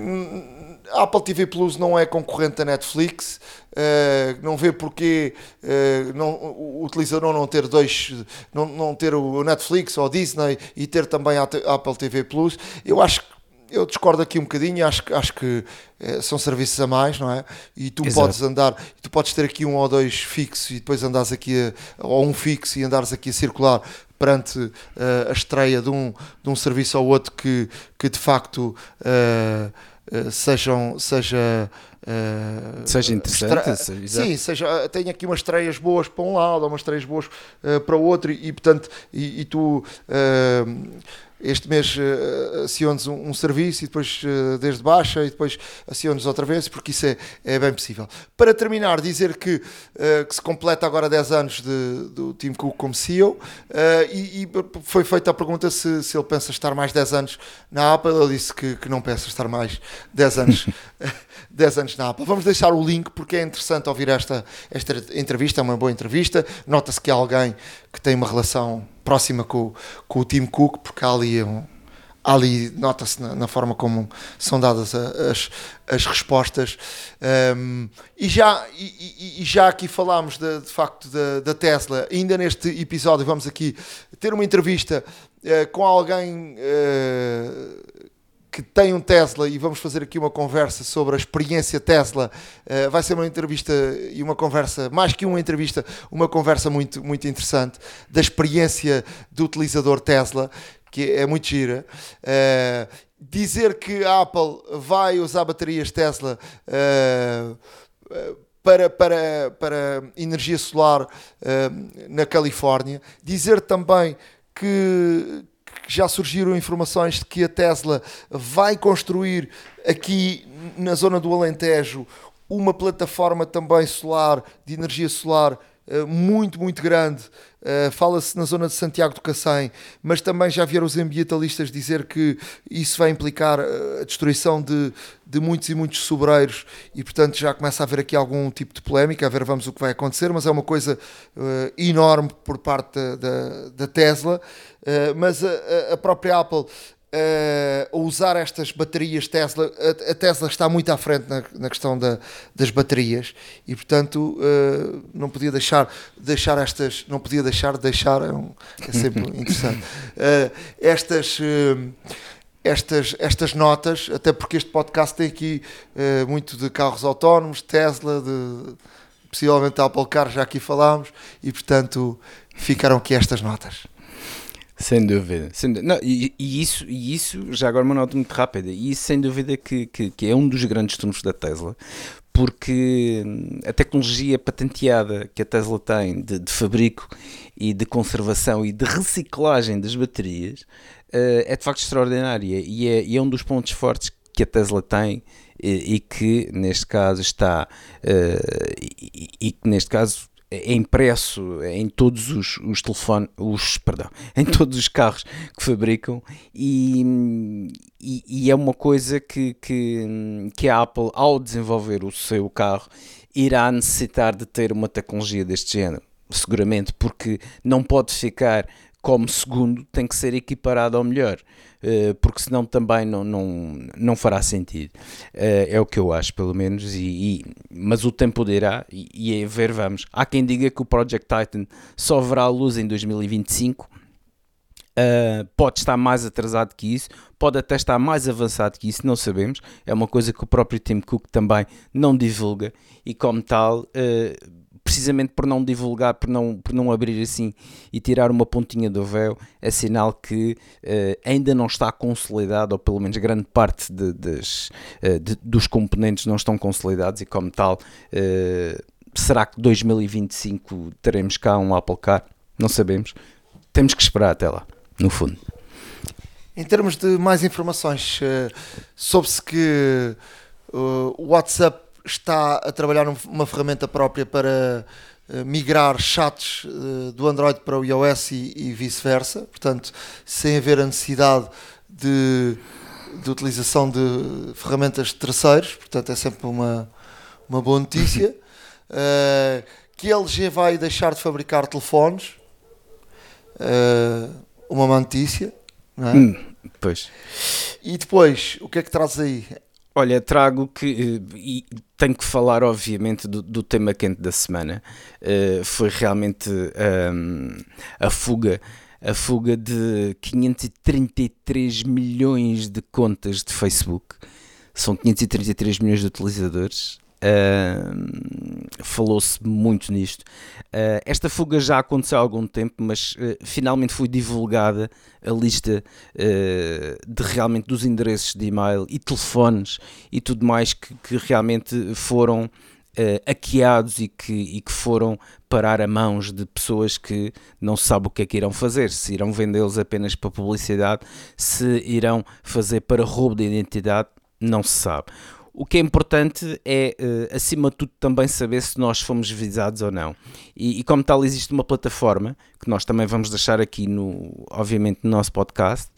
a Apple TV Plus não é concorrente da Netflix, uh, não vê porque uh, não, o utilizador não ter dois, não, não ter o Netflix ou Disney e ter também a Apple TV Plus. Eu acho que eu discordo aqui um bocadinho, acho, acho que é, são serviços a mais, não é? E tu Exato. podes andar, tu podes ter aqui um ou dois fixos e depois andares aqui, a, ou um fixo e andares aqui a circular perante uh, a estreia de um, de um serviço ou outro que, que de facto uh, sejam, seja Uh, seja interessante, seja, sim, seja, tem aqui umas estreias boas para um lado, umas estreias boas uh, para o outro, e, e portanto, e, e tu uh, este mês uh, aciones um, um, serviço e depois uh, desde baixa e depois aciones outra vez, porque isso é, é bem possível. Para terminar, dizer que, uh, que se completa agora 10 anos de, do Tim Cook como CEO uh, e, e, foi feita a pergunta se, se ele pensa estar mais 10 anos na Apple. Ele disse que, que não pensa estar mais 10 anos, 10 anos na Apple. Vamos deixar o link porque é interessante ouvir esta, esta entrevista, é uma boa entrevista. Nota-se que é alguém que tem uma relação próxima com, com o Tim Cook, porque há ali, um, ali nota-se na, na, forma como são dadas a, as, as respostas. Um, e, já, e, e, já aqui falámos de, de facto da, da, Tesla, ainda neste episódio vamos aqui ter uma entrevista uh, com alguém uh, que tem um Tesla e vamos fazer aqui uma conversa sobre a experiência Tesla. Uh, vai ser uma entrevista e uma conversa, mais que uma entrevista, uma conversa muito, muito interessante da experiência do utilizador Tesla, que é muito gira. Uh, dizer que a Apple vai usar baterias Tesla. Uh, para, para, para energia solar na Califórnia. Dizer também que, já surgiram informações de que a Tesla vai construir aqui na zona do Alentejo uma plataforma também solar, de energia solar, eh, muito, muito grande. Uh, Fala-se na zona de Santiago do Cacém, mas também já vieram os ambientalistas dizer que isso vai implicar uh, a destruição de, de muitos e muitos sobreiros e, portanto, já começa a haver aqui algum tipo de polémica. A ver, vamos o que vai acontecer, mas é uma coisa uh, enorme por parte da, da, da Tesla. mas a, a própria Apple uh, usar estas baterias Tesla, a, a, Tesla está muito à frente na, na questão da, das baterias e portanto uh, não podia deixar deixar estas, não podia deixar de deixar, é, um, é sempre interessante, uh, estas estas, estas notas, até porque este podcast tem aqui muito de carros autónomos, Tesla, de possivelmente Apple Car, já aqui falámos, e portanto ficaram aqui estas notas. Sem dúvida. Sem dúvida. Não, e, e, isso, e isso, já agora uma nota muito rápida, e isso sem dúvida que, que, que é um dos grandes trunfos da Tesla, porque hum, a tecnologia patenteada que a Tesla tem de, de fabrico e de conservação e de reciclagem das baterias uh, é de facto extraordinária e é, e é um dos pontos fortes que a Tesla tem e, e que neste caso está uh, e, e que neste caso é impresso em todos os, os telefones, os, perdão, em todos os carros que fabricam e, e, e, é uma coisa que, que, que a Apple, ao desenvolver o seu carro, irá necessitar de ter uma tecnologia deste género, seguramente, porque não pode ficar como segundo, tem que ser equiparado ao melhor. Eh, porque senão também não, não, não fará sentido. Eh, é o que eu acho, pelo menos, e, e mas o tempo dirá, e, e ver, vamos. Há quem diga que o Project Titan só verá a luz em 2025. Uh, eh, pode estar mais atrasado que isso, pode até estar mais avançado que isso, não sabemos. É uma coisa que o próprio Tim Cook também não divulga e, como tal, uh, precisamente por não divulgar, por não, por não abrir assim e tirar uma pontinha do véu, é sinal que uh, ainda não está consolidado, ou pelo menos grande parte de, uh, de, dos componentes não estão consolidados e como tal, uh, será que 2025 teremos cá um Apple Car? Não sabemos. Temos que esperar até lá, no fundo. Em termos de mais informações, soube-se que o WhatsApp está a trabalhar numa ferramenta própria para uh, migrar chats uh, do Android para o iOS e, e vice-versa, portanto, sem haver a necessidade de, de, utilização de ferramentas de terceiros, portanto, é sempre uma, uma boa notícia. Uh, que a LG vai deixar de fabricar telefones, uma má notícia. Não é? Hum, pois. E depois, o que é que traz aí? Olha, trago que. Eh, e tenho que falar, obviamente, do, do tema quente da semana. Uh, foi realmente um, a fuga. A fuga de 533 milhões de contas de Facebook. São 533 milhões de utilizadores. Falou-se muito nisto. Uh, esta fuga já aconteceu há algum tempo, mas uh, finalmente foi divulgada a lista de realmente dos endereços de e-mail e telefones e tudo mais que, que realmente foram Uh, hackeados e que, e que foram parar a mãos de pessoas que não se sabe o que é que irão fazer, se irão vendê-los apenas para publicidade, se irão fazer para roubo de identidade, não se sabe. O que é importante é, uh, acima de tudo, também saber se nós fomos visados ou não. E, e, como tal, existe uma plataforma que nós também vamos deixar aqui, no, obviamente, no nosso podcast.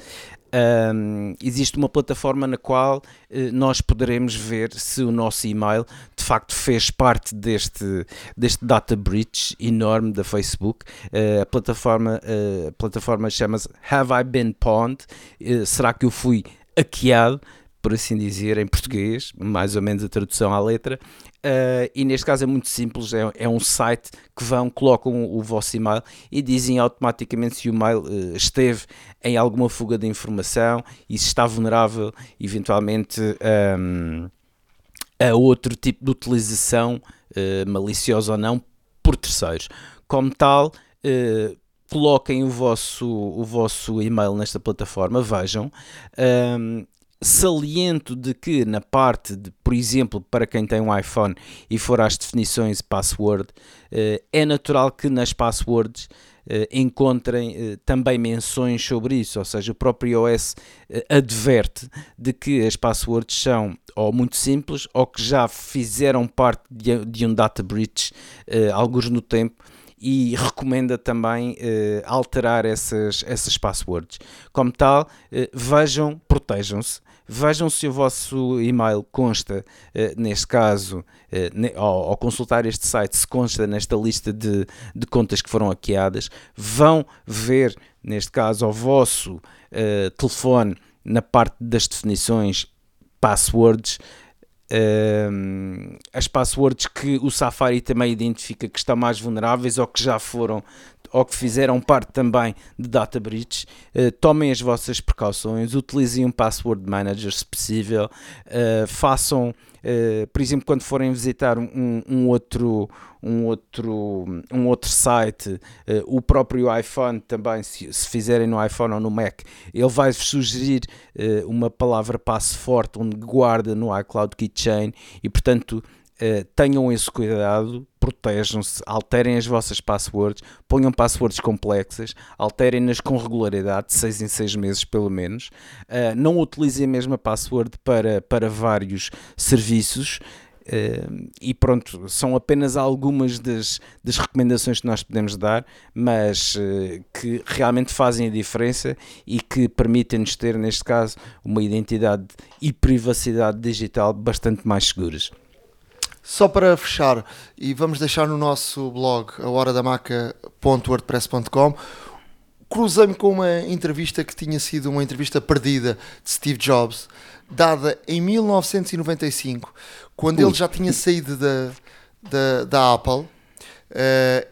Um, existe uma plataforma na qual uh, nós poderemos ver se o nosso e-mail de facto fez parte deste, deste data breach enorme da Facebook. Uh, a plataforma, uh, a plataforma chama-se Have I Been Pwned? será que eu fui hackeado? Por assim dizer, em português, mais ou menos a tradução à letra. Uh, e neste caso é muito simples, é, é, um site que vão, colocam o, vosso e-mail e dizem automaticamente se o e-mail uh, esteve em alguma fuga de informação e se está vulnerável eventualmente um, a outro tipo de utilização, uh, maliciosa ou não, por terceiros. Como tal, coloquem o vosso, o vosso e-mail nesta plataforma, vejam. Um, saliento de que na parte de, por exemplo, para quem tem um iPhone e for às definições password, uh, é natural que nas passwords uh, encontrem uh, também menções sobre isso, ou seja, o próprio iOS adverte de que as passwords são ou muito simples ou que já fizeram parte de um data breach alguns no tempo e recomenda também uh, alterar essas, essas passwords. Como tal, uh, vejam, protejam-se, vejam se o vosso e-mail consta, uh, neste caso, ne, ao, ao, consultar este site, se consta nesta lista de, de contas que foram hackeadas, vão ver, neste caso, ao vosso telefone, na parte das definições, passwords uh, as passwords que o Safari também identifica que estão mais vulneráveis ou que já foram ou que fizeram parte também de data breach, uh, tomem as vossas precauções, utilizem um password manager se possível, uh, façam Uh, por exemplo, quando forem visitar um, um, outro, um, outro, um outro site, uh, o próprio iPhone também, se, se, fizerem no iPhone ou no Mac, ele vai-vos sugerir uh, uma palavra passe forte onde guarda no iCloud Keychain e, portanto, Uh, tenham esse cuidado, protejam-se, alterem as vossas passwords, ponham passwords complexas, alterem-nas com regularidade, de 6 em 6 meses pelo menos. Uh, não utilizem a mesma password para, para vários serviços. Uh, e pronto, são apenas algumas das, das recomendações que nós podemos dar, mas uh, que realmente fazem a diferença e que permitem-nos ter, neste caso, uma identidade e privacidade digital bastante mais seguras. Só para fechar, e vamos deixar no nosso blog, a horadamaca.wordpress.com, cruzei-me com uma entrevista que tinha sido uma entrevista perdida de Steve Jobs, dada em 1995, quando Ui. ele já tinha saído da, da, da Apple. Uh,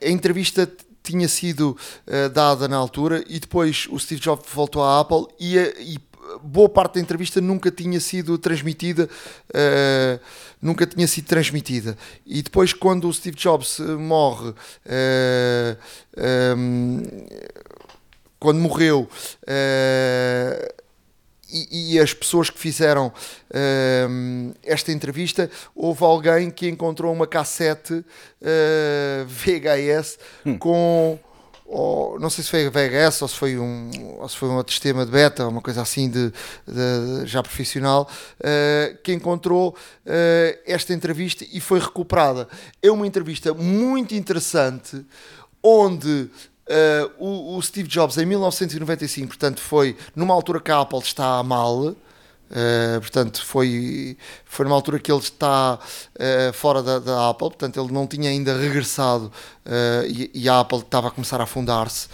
a entrevista tinha sido uh, dada na altura e depois o Steve Jobs voltou à Apple e, e boa parte da entrevista nunca tinha sido transmitida, uh, nunca tinha sido transmitida. E depois, quando o Steve Jobs morre, uh, eh, um, quando morreu, uh, e, e, as pessoas que fizeram esta entrevista, houve alguém que encontrou uma cassete VHS hum. com ou não sei se foi VHS ou se foi um, ou se foi um outro sistema de beta, uma coisa assim de, de já profissional, uh, que encontrou uh, esta entrevista e foi recuperada. É uma entrevista muito interessante onde uh, o, o, Steve Jobs em 1995, portanto, foi numa altura que a Apple está mal Uh, portanto, foi, foi numa altura que ele está uh, fora da, da, Apple, portanto, ele não tinha ainda regressado uh, e, e, a Apple estava a começar a afundar-se.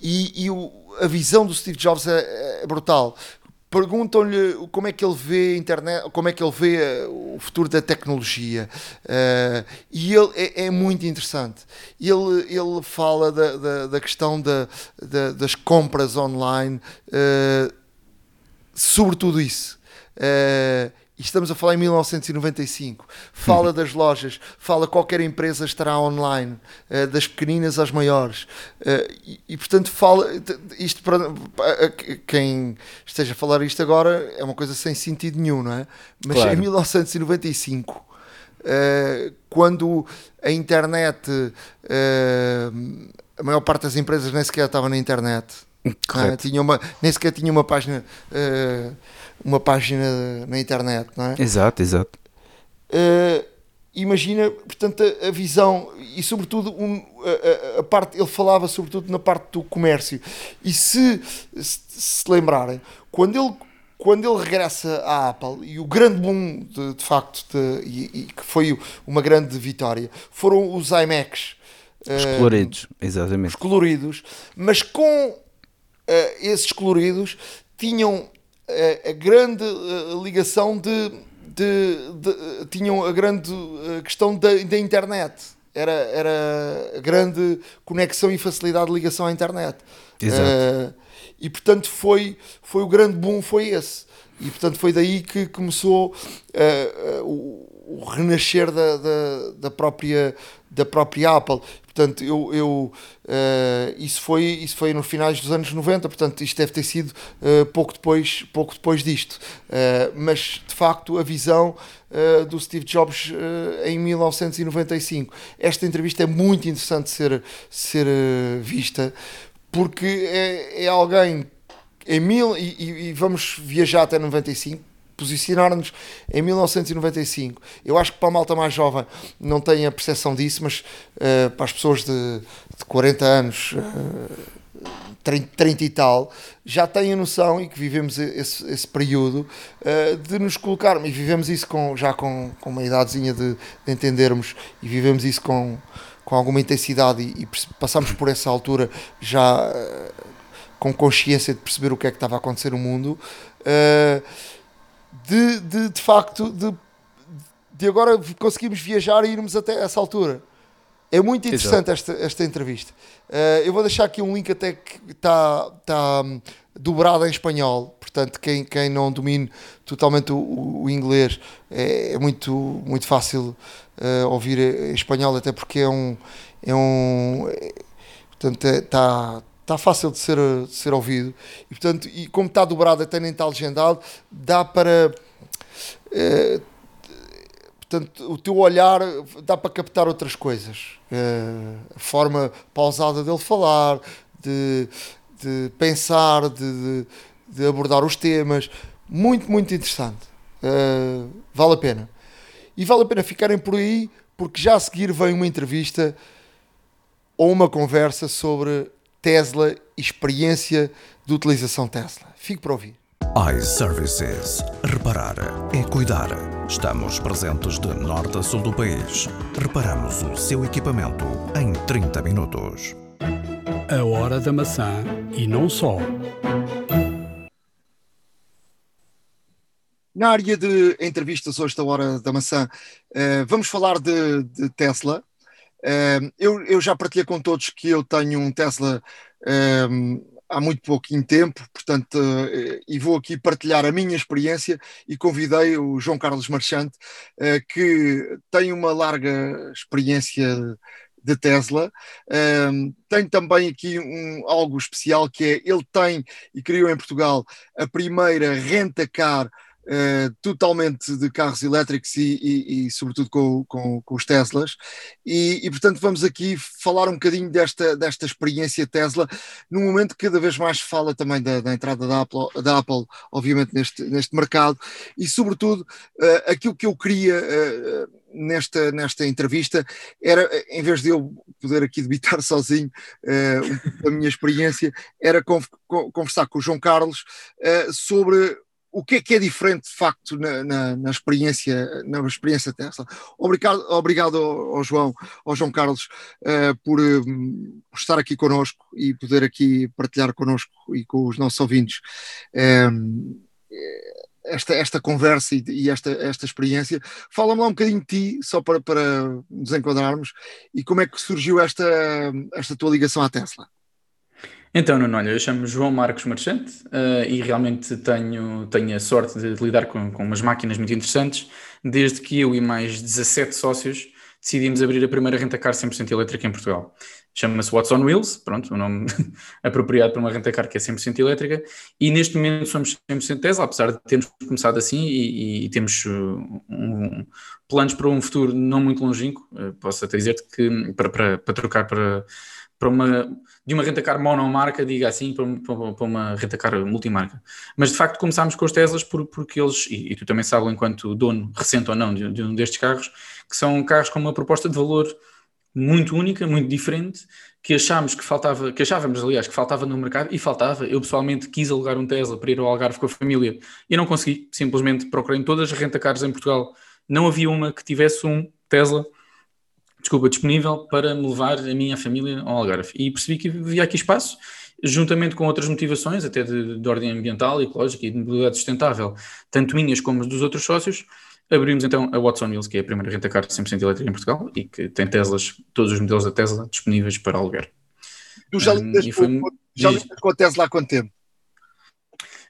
e, e o, a visão do Steve Jobs é, é brutal. Perguntam-lhe como é que ele vê a internet, como é que ele vê o futuro da tecnologia, e ele é, é, muito interessante. Ele, ele fala da, da, da questão da, das compras online sobretudo isso. Uh, estamos a falar em 1995. Fala das lojas, fala qualquer empresa estará online, uh, das pequeninas às maiores. Uh, e, e, portanto, fala isto para, para, quem esteja a falar isto agora é uma coisa sem sentido nenhum, não é? Mas claro. em 1995. Uh, quando a internet, a maior parte das empresas nem sequer estava na internet, é? Tinha uma, nem sequer tinha uma página, uh, uma página na internet, não é? Exato, exato. Uh, imagina, portanto, a, a, visão e, sobretudo, um, a, a, parte, ele falava sobretudo na parte do comércio. E se se, se lembrarem, quando ele quando ele regressa à Apple e o grande boom de, de facto de, e, e, que foi uma grande vitória foram os iMacs os coloridos, exatamente os coloridos, mas com uh, esses coloridos tinham a, a grande uh, ligação de, de, de, tinham a grande questão da, da internet. Era, era a grande conexão e facilidade de ligação à internet. Exato. Uh, e portanto foi, foi o grande boom, foi esse. E portanto foi daí que começou uh, uh, o, o, renascer da, da, da, própria, da própria Apple. Portanto, eu, eu uh, isso, foi, isso foi nos finais dos anos 90, portanto, isto deve ter sido pouco, depois, pouco depois disto. mas de facto, a visão do Steve Jobs em 1995. Esta entrevista é muito interessante ser, ser vista porque é, é alguém em mil e, e, vamos viajar até 95 posicionar-nos em 1995 eu acho que para a malta mais jovem não tem a percepção disso mas uh, para as pessoas de, de 40 anos uh, 30, 30, e tal já têm a noção e que vivemos esse, esse período uh, de nos colocarmos e vivemos isso com, já com, com uma idadezinha de, de entendermos e vivemos isso com com alguma intensidade e, e passamos por essa altura já uh, com consciência de perceber o que é que estava a acontecer no mundo, uh, de, de, de facto de, de agora conseguimos viajar e irmos até essa altura. É muito interessante esta, esta entrevista. Uh, eu vou deixar aqui um link até que está tá, um, dobrado em espanhol, portanto, quem, quem não domine totalmente o, o inglês é, é, muito, muito fácil uh, ouvir em espanhol, até porque é um. É um é, portanto, está. Está fácil de ser, de ser ouvido. E portanto e como está dobrado até nem está legendado dá para uh, portanto o teu olhar dá para captar outras coisas. Uh, a forma pausada dele falar de, de pensar de, de, de abordar os temas. Muito muito interessante. Uh, vale a pena. E vale a pena ficarem por aí, porque já a seguir vem uma entrevista ou uma conversa sobre Tesla e experiência de utilização Tesla. Fique para ouvir. iServices. Reparar é cuidar. Estamos presentes de norte a sul do país. Reparamos o seu equipamento em 30 minutos. A hora da maçã e não só. Na área de entrevistas hoje da Hora da Maçã, uh, vamos falar de, de Tesla. Uh, eu, eu, já partilhei com todos que eu tenho um Tesla uh, há muito pouquinho tempo, portanto, e vou aqui partilhar a minha experiência e convidei o João Carlos Marchante, que tem uma larga experiência de Tesla. Um, tem também aqui um, algo especial que é ele tem e criou em Portugal a primeira renta-car uh, totalmente de carros elétricos e, e, e sobretudo com, com, com, os Teslas. E, e, portanto, vamos aqui falar um bocadinho desta, desta experiência Tesla, num momento que cada vez mais se fala também da, da entrada da Apple, da Apple, obviamente, neste, neste mercado, e sobretudo uh, aquilo que eu queria. Uh, nesta, nesta entrevista era, em vez de eu poder aqui debitar sozinho uh, a minha experiência, era conversar com o João Carlos uh, sobre o que é que é diferente de facto na, na, na experiência na experiência Tesla. Obrigado, obrigado ao, ao João, ao João Carlos uh, por, um, por, estar aqui connosco e poder aqui partilhar connosco e com os nossos ouvintes um, esta, esta conversa e, e, esta, esta experiência. Fala-me lá um bocadinho de ti, só para, para nos enquadrarmos, e como é que surgiu esta, esta tua ligação à Tesla. Então, Nuno, olha, eu chamo João Marcos Marchante uh, e realmente tenho, tenho a sorte de lidar com, com umas máquinas muito interessantes, desde que eu e mais 17 sócios decidimos abrir a primeira renta-car 100% elétrica em Portugal. Chama-se What's on Wheels, pronto, o nome apropriado para uma renta-car que é 100% elétrica, e neste momento somos 100% Tesla, apesar de termos começado assim e, e temos uh, um, planos para um futuro não muito longínquo, uh, posso até dizer-te que para, para, para trocar para para uma, de uma renta-car monomarca, diga assim, para, para, para uma multimarca. Mas de facto começámos com os Teslas por, porque eles, e, e, tu também sabes, enquanto dono, recente ou não, de, de, um destes carros, que são carros com uma proposta de valor muito única, muito diferente, que achámos que faltava, que achávamos, aliás, que faltava no mercado, e faltava. Eu pessoalmente quis alugar um Tesla para ir ao Algarve com a família e não consegui, simplesmente procurei em todas as renta-cars em Portugal, não havia uma que tivesse um Tesla desculpa, disponível para me levar a minha família ao Algarve. E percebi que havia aqui espaço, juntamente com outras motivações, até de, de ordem ambiental, ecológica e de mobilidade sustentável, tanto minhas como dos outros sócios, abrimos então a Watson Wheels, que é a primeira renta-car 100% elétrica em Portugal e que tem Teslas, todos os modelos da Tesla disponíveis para alugar. Tu já lidas, um, foi... já lidas com a Tesla há quanto tempo?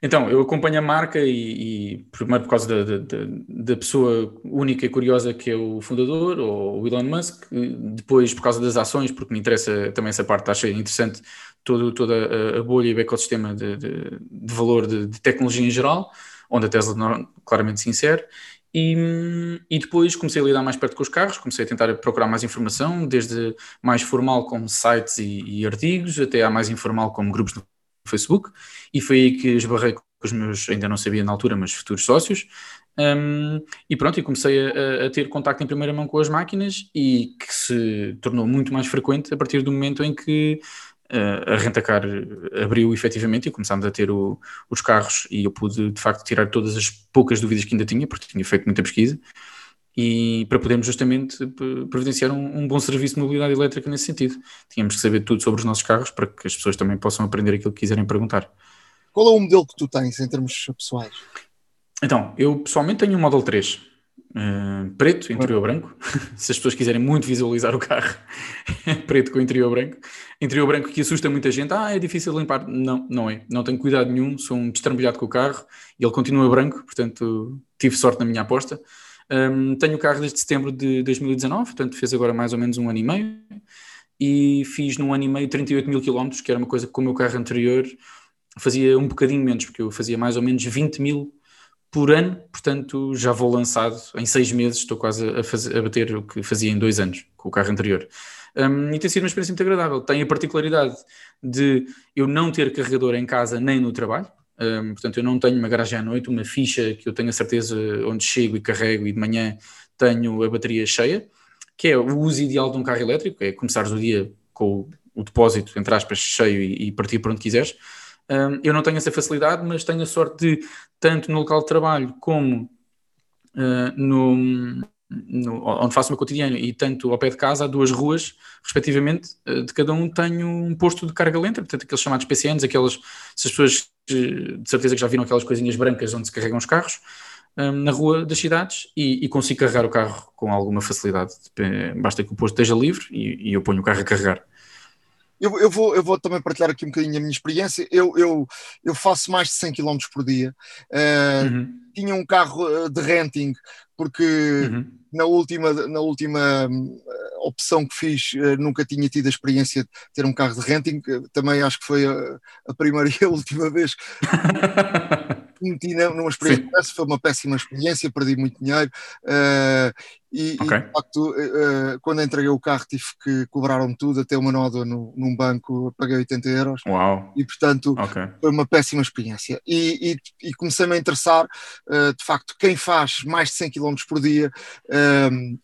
Então, eu acompanho a marca e, e primeiro por causa da, da, da, pessoa única e curiosa que é o fundador, ou o Elon Musk, depois por causa das ações, porque me interessa também essa parte, acho interessante todo, toda a, bolha e o ecossistema de, de, de valor de, de, tecnologia em geral, onde a Tesla claramente se insere, e, e, depois comecei a lidar mais perto com os carros, comecei a tentar procurar mais informação, desde mais formal como sites e, e artigos, até a mais informal como grupos no Facebook, e foi aí que esbarrei com os meus, ainda não sabia na altura, mas futuros sócios, um, e pronto, e comecei a, a, ter contacto em primeira mão com as máquinas e que se tornou muito mais frequente a partir do momento em que uh, a Rentacar abriu efetivamente e começámos a ter o, os carros e eu pude de facto tirar todas as poucas dúvidas que ainda tinha, porque tinha feito muita pesquisa, e para podermos justamente providenciar um, um, bom serviço de mobilidade elétrica nesse sentido. Tínhamos que saber tudo sobre os nossos carros para que as pessoas também possam aprender aquilo que quiserem perguntar. Qual é o modelo que tu tens em termos pessoais? Então, eu pessoalmente tenho um Model 3. Uh, eh, preto, interior branco. Se as pessoas quiserem muito visualizar o carro, preto com interior branco. Interior branco que assusta muita gente. Ah, é difícil limpar. Não, não é. Não tenho cuidado nenhum. Sou um destrambilhado com o carro e ele continua branco. Portanto, tive sorte na minha aposta. Um, tenho o carro desde setembro de 2019, portanto fez agora mais ou menos um ano e meio. E fiz num ano e meio 38 mil quilómetros, que era uma coisa que com o meu carro anterior fazia um bocadinho menos, porque eu fazia mais ou menos 20 mil por ano, portanto já vou lançado em seis meses, estou quase a, fazer, a bater o que fazia em dois anos com o carro anterior. Um, e tem sido uma experiência muito agradável. Tem a particularidade de eu não ter carregador em casa nem no trabalho, um, portanto, eu não tenho uma garagem à noite, uma ficha que eu tenho a certeza onde chego e carrego e de manhã tenho a bateria cheia, que é o uso ideal de um carro elétrico, é começares o dia com o, depósito, entre aspas, cheio e, e partir para onde quiseres. Um, eu não tenho essa facilidade, mas tenho a sorte de, tanto no local de trabalho como uh, no, no, onde faço o meu cotidiano e tanto ao pé de casa, há duas ruas, respectivamente, eh, de cada um tenho um posto de carga lenta, portanto aqueles chamados PCNs, aquelas, se as pessoas de certeza que já viram aquelas coisinhas brancas onde se carregam os carros, um, na rua das cidades e, e, consigo carregar o carro com alguma facilidade. Basta que o posto esteja livre e, e eu ponho o carro a carregar. Eu, eu, vou, eu vou também partilhar aqui um bocadinho a minha experiência. Eu, eu, eu faço mais de 100 km por dia. Uh, uhum. Tinha um carro eh, de renting, porque uhum. Na última, na última hum, opção que fiz uh, nunca tinha tido a experiência de ter um carro de renting. Também acho que foi a, a primeira e a última vez meti numa experiência dessa, foi uma péssima experiência, perdi muito dinheiro. Uh, e, okay. e, de facto, uh, quando entreguei o carro, tive que cobraram-me tudo, até uma nódoa no, num banco, paguei 80 euros. Uau. E, portanto, okay. foi uma péssima experiência. E, e, e comecei-me a interessar, uh, de facto, quem faz mais de 100 km por dia. Um,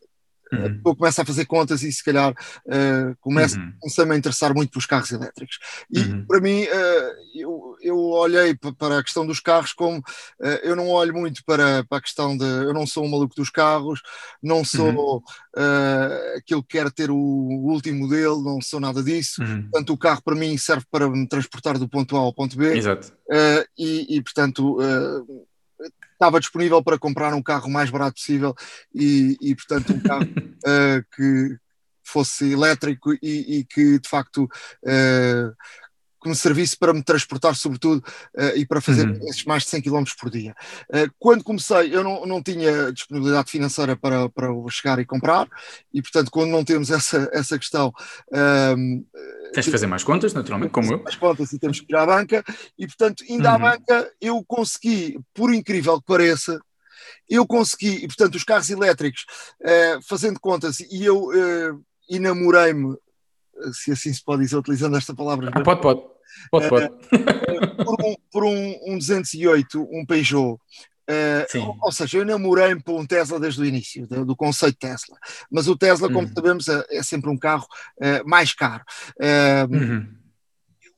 Uhum. Eu começo a fazer contas e se calhar uh, começo, uhum. a me interessar muito pelos carros elétricos. E uhum. para mim, uh, eu, eu olhei para a questão dos carros como uh, eu não olho muito para, para a questão de eu não sou um maluco dos carros, não sou uh, aquele que quer ter o, o, último modelo, não sou nada disso. Uhum. Portanto, o carro para mim serve para me transportar do ponto A ao ponto B. Exato. e, e, portanto estava disponível para comprar um carro mais barato possível e, e portanto, um carro uh, que fosse elétrico e, e, que de facto uh, que me servisse para me transportar, sobretudo, uh, e para fazer uhum. esses mais de 100 km por dia. Uh, quando comecei, eu não, não tinha disponibilidade financeira para, para chegar e comprar, e portanto, quando não temos essa, essa questão. Uh, Tens de fazer mais contas, naturalmente, como eu. Mais contas e temos que ir à banca, e portanto, ainda uhum. à banca eu consegui, por incrível que pareça, eu consegui, e portanto, os carros elétricos, uh, fazendo contas, e eu enamorei-me se assim se pode dizer, utilizando esta palavra. Ah, pode, pode. Pode, pode. por, um, por um, um 208, um Peugeot, Uh, ou seja, eu namorei-me por um Tesla desde o início, do, do conceito Tesla. Mas o Tesla, como hum. sabemos, é, é, sempre um carro uh, mais caro. Uh, uhum.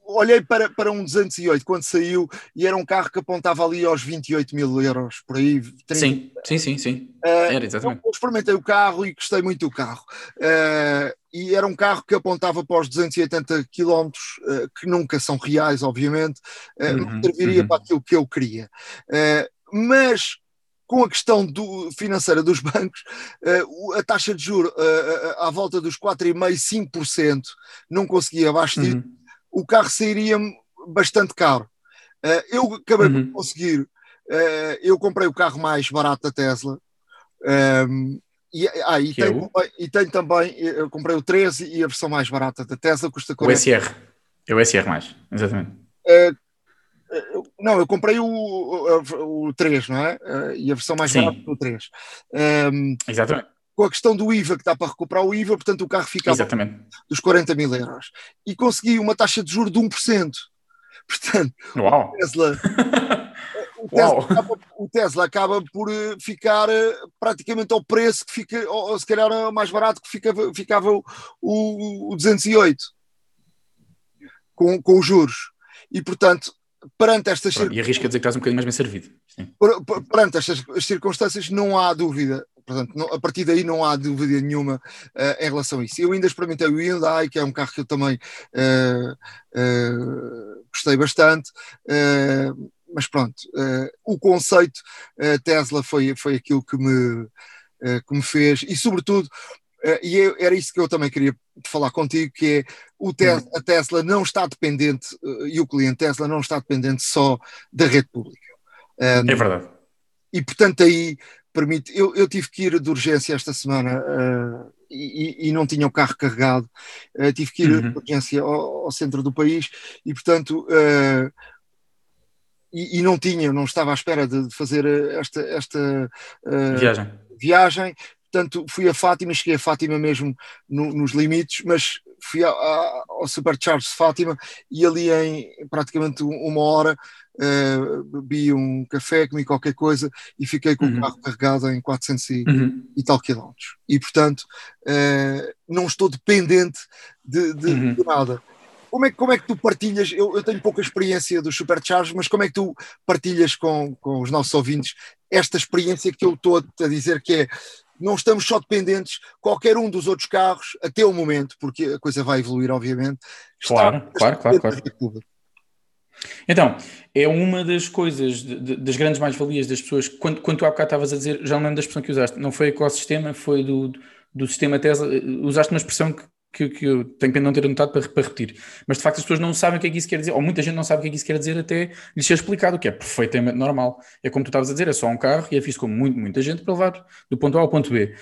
olhei para, para um 208 quando saiu e era um carro que apontava ali aos 28 mil euros, por aí. 30. Sim, sim, sim, sim. Uh, era exatamente. Eu experimentei o carro e gostei muito do carro. Uh, e era um carro que apontava para os 280 km, uh, que nunca são reais, obviamente, uh, uhum, serviria uhum. para aquilo que eu queria. mas com a questão do, financeira dos bancos, a taxa de juros uh, à volta dos 4,5%, 5%, não conseguia abaixo uhum. o carro sairia bastante caro. Eu acabei uhum. por conseguir, eu comprei o carro mais barato da Tesla. Um, ehm, e, ah, e, tem, também, e tem também, eu comprei o 13 e a versão mais barata da Tesla custa 40. O SR, é o SR mais, exatamente. Não, eu comprei o, o, o 3, não é? Eh, e a versão mais Sim. barata do 3. Um, ehm, Exatamente. Com a questão do IVA, que dá para recuperar o IVA, portanto o carro ficava Exatamente. dos 40 mil euros. E consegui uma taxa de juros de 1%. Portanto, Uau. o Tesla. o, Tesla acaba, o Tesla acaba por eh, ficar eh, praticamente ao preço que fica, ou se calhar mais barato que ficava, ficava o, o 208 com, com os juros. E portanto, perante estas Pronto, E arrisca dizer que estás um bocadinho mais bem servido. Sim. Perante estas circunstâncias, não há dúvida. Portanto, não, a partir daí não há dúvida nenhuma uh, em relação a isso. Eu ainda experimentei o Hyundai, que é um carro que eu também uh, uh, gostei bastante, mas pronto, o conceito Tesla foi, foi aquilo que me, que me fez, e sobretudo Uh, e eu, era isso que eu também queria falar contigo, que é o Tesla, uhum. a Tesla não está dependente, uh, e o cliente Tesla não está dependente só da rede pública. Um, é verdade. E portanto aí permite, eu, eu tive que ir de urgência esta semana uh, e, e, não tinha o carro carregado, tive que ir uhum. de urgência ao, ao, centro do país e portanto e, e, não tinha, não estava à espera de fazer esta, esta viagem. viagem Portanto, fui a Fátima, cheguei a Fátima mesmo no, nos limites, mas fui a, a, ao Supercharge de Fátima e ali em praticamente uma hora uh, bebi um café, comi qualquer coisa e fiquei com uhum. o carro carregado em 400 e, uhum. e tal quilómetros. E portanto, uh, não estou dependente de, de, uhum. de nada. Como é, como é que tu partilhas? Eu, eu, tenho pouca experiência dos supercharges, mas como é que tu partilhas com, com os nossos ouvintes esta experiência que eu estou a dizer que é não estamos só dependentes, qualquer um dos outros carros, até o momento, porque a coisa vai evoluir, obviamente. Claro, claro, claro, claro. Então, é uma das coisas, de, de, das grandes mais-valias das pessoas, quando, quando tu há bocado estavas a dizer, já não lembro da expressão que usaste, não foi ecossistema, foi do, do sistema Tesla, usaste uma expressão que que, que eu tenho pena não ter anotado para, para, repetir. Mas de facto as pessoas não sabem o que é que isso quer dizer, ou muita gente não sabe o que é que isso quer dizer até lhes ser explicado, o que é perfeitamente normal. É como tu estavas a dizer, é só um carro e é fixe como muito, muita gente para levar do ponto A ao ponto B.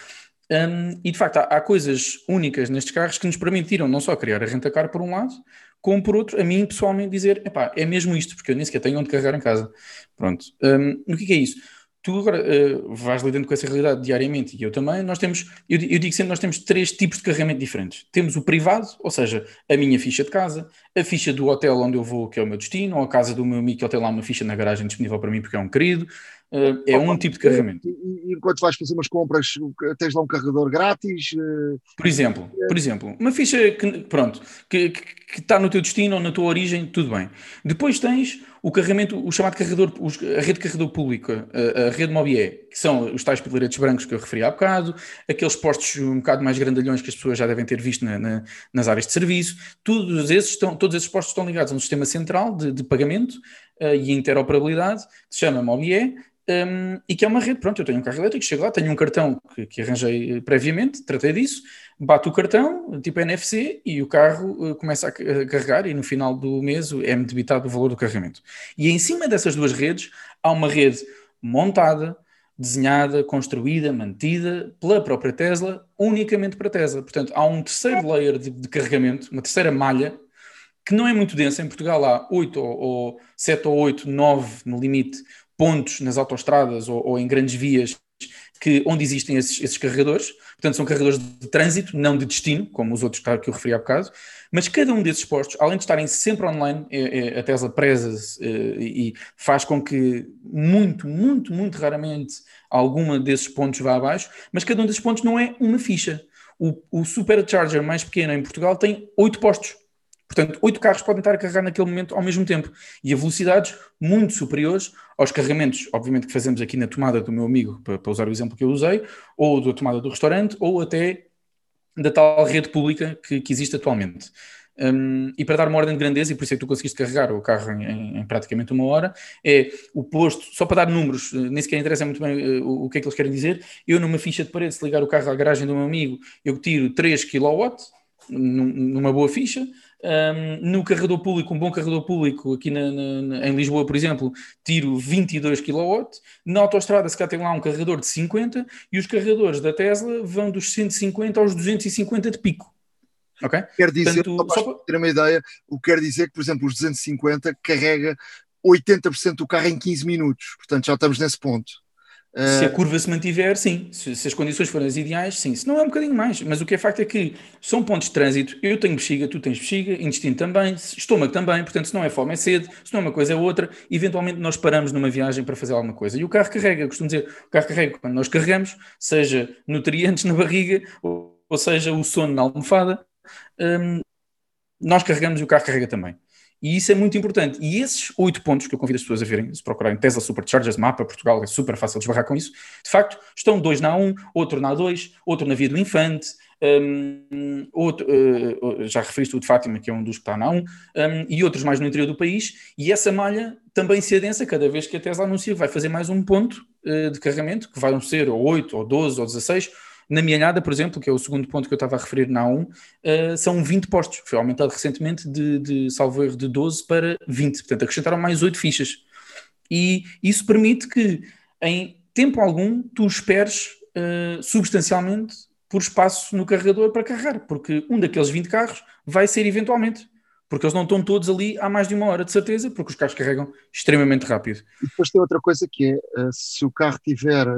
Um, e de facto há, há, coisas únicas nestes carros que nos permitiram não só criar a renta-car por um lado, como por outro, a mim pessoalmente dizer, é mesmo isto, porque eu nem sequer tenho onde carregar em casa. Pronto. Um, o que é, que é isso? Tu agora uh, vais lidando com essa realidade diariamente e eu também, nós temos, eu, eu, digo sempre, nós temos três tipos de carregamento diferentes. Temos o privado, ou seja, a minha ficha de casa, a ficha do hotel onde eu vou, que é o meu destino, ou a casa do meu amigo que ele tem lá uma ficha na garagem disponível para mim porque é um querido. Uh, é um tipo de carregamento. E, e, enquanto vais fazer umas compras, tens lá um carregador grátis? Uh... Por exemplo, por exemplo, uma ficha que, pronto, que, que, está no teu destino ou na tua origem, tudo bem. Depois tens o carregamento, o chamado carregador, a rede de carregador pública, a, rede Mobié, que são os tais pilaretes brancos que eu referi há bocado, aqueles postos um bocado mais grandalhões que as pessoas já devem ter visto na, na, nas áreas de serviço, todos esses, estão, todos esses postos estão ligados a um sistema central de, de pagamento e interoperabilidade, que se chama Mobié, um, e que é uma rede, pronto, eu tenho um carro elétrico, chego lá, tenho um cartão que, que arranjei previamente, tratei disso, bato o cartão, tipo NFC, e o carro uh, começa a, a, carregar e no final do mês é-me debitado o valor do carregamento. E em cima dessas duas redes há uma rede montada, desenhada, construída, mantida pela própria Tesla, unicamente para Tesla. Portanto, há um terceiro layer de, de carregamento, uma terceira malha, que não é muito densa. Em Portugal há 8 ou, ou 7 ou 8, 9 no limite pontos nas autoestradas ou, ou, em grandes vias que, onde existem esses, esses, carregadores. Portanto, são carregadores de trânsito, não de destino, como os outros que eu referi há bocado. Mas cada um desses postos, além de estarem sempre online, é, é, a Tesla preza é, e faz com que muito, muito, muito raramente alguma desses pontos vá abaixo, mas cada um desses pontos não é uma ficha. O, o Supercharger mais pequeno em Portugal tem oito postos. Portanto, oito carros podem estar a carregar naquele momento ao mesmo tempo e a velocidades muito superiores aos carregamentos, obviamente, que fazemos aqui na tomada do meu amigo, para, usar o exemplo que eu usei, ou da tomada do restaurante, ou até da tal rede pública que, que existe atualmente. Um, e para dar uma ordem de grandeza, e por isso é que tu conseguiste carregar o carro em, em, praticamente uma hora, é o posto, só para dar números, eh, nem sequer interessa muito bem uh, o, o, que é que eles querem dizer. Eu, numa ficha de parede, se ligar o carro à garagem do meu amigo, eu tiro 3 kW numa boa ficha. Um, no carregador público, um bom carregador público aqui na, na, em Lisboa, por exemplo, tiro 22 kW. Na autostrada, se cá tem lá um carregador de 50 e os carregadores da Tesla vão dos 150 aos 250 de pico. Ok? Quer dizer, Portanto, só para ter uma ideia, o que quer dizer que, por exemplo, os 250 carrega 80% do carro em 15 minutos. Portanto, já estamos nesse ponto. Se a curva se mantiver, sim. Se, se, as condições forem as ideais, sim. Se não é um bocadinho mais. Mas o que é facto é que são pontos de trânsito. Eu tenho bexiga, tu tens bexiga, intestino também, estômago também. Portanto, se não é fome, é sede. Se não é uma coisa, é outra. Eventualmente, nós paramos numa viagem para fazer alguma coisa. E o carro carrega. Eu costumo dizer, o carro carrega quando nós carregamos, seja nutrientes na barriga, ou, ou seja, o sono na almofada. Hum, nós carregamos e o carro carrega também. E isso é muito importante. E esses oito pontos que eu convido as pessoas a verem, se procurarem Tesla Superchargers, mapa, Portugal, é super fácil de esbarrar com isso. De facto, estão dois na A1, outro na A2, outro na Via do Infante, um, outro, uh, já referiste o de Fátima, que é um dos que está na A1, um, e outros mais no interior do país. E essa malha também se adensa cada vez que a Tesla anuncia vai fazer mais um ponto uh, de carregamento, que vão ser ou 8, ou 12, ou 16 na Mielhada, por exemplo, que é o segundo ponto que eu estava a referir na A1, uh, são 20 postos. Foi aumentado recentemente de, de salvo erro, de 12 para 20. Portanto, acrescentaram mais 8 fichas. E isso permite que, em tempo algum, tu esperes uh, substancialmente por espaço no carregador para carregar, porque um daqueles 20 carros vai ser eventualmente porque eles não estão todos ali há mais de uma hora, de certeza, porque os carros carregam extremamente rápido. E depois tem outra coisa que é, uh, se o carro tiver,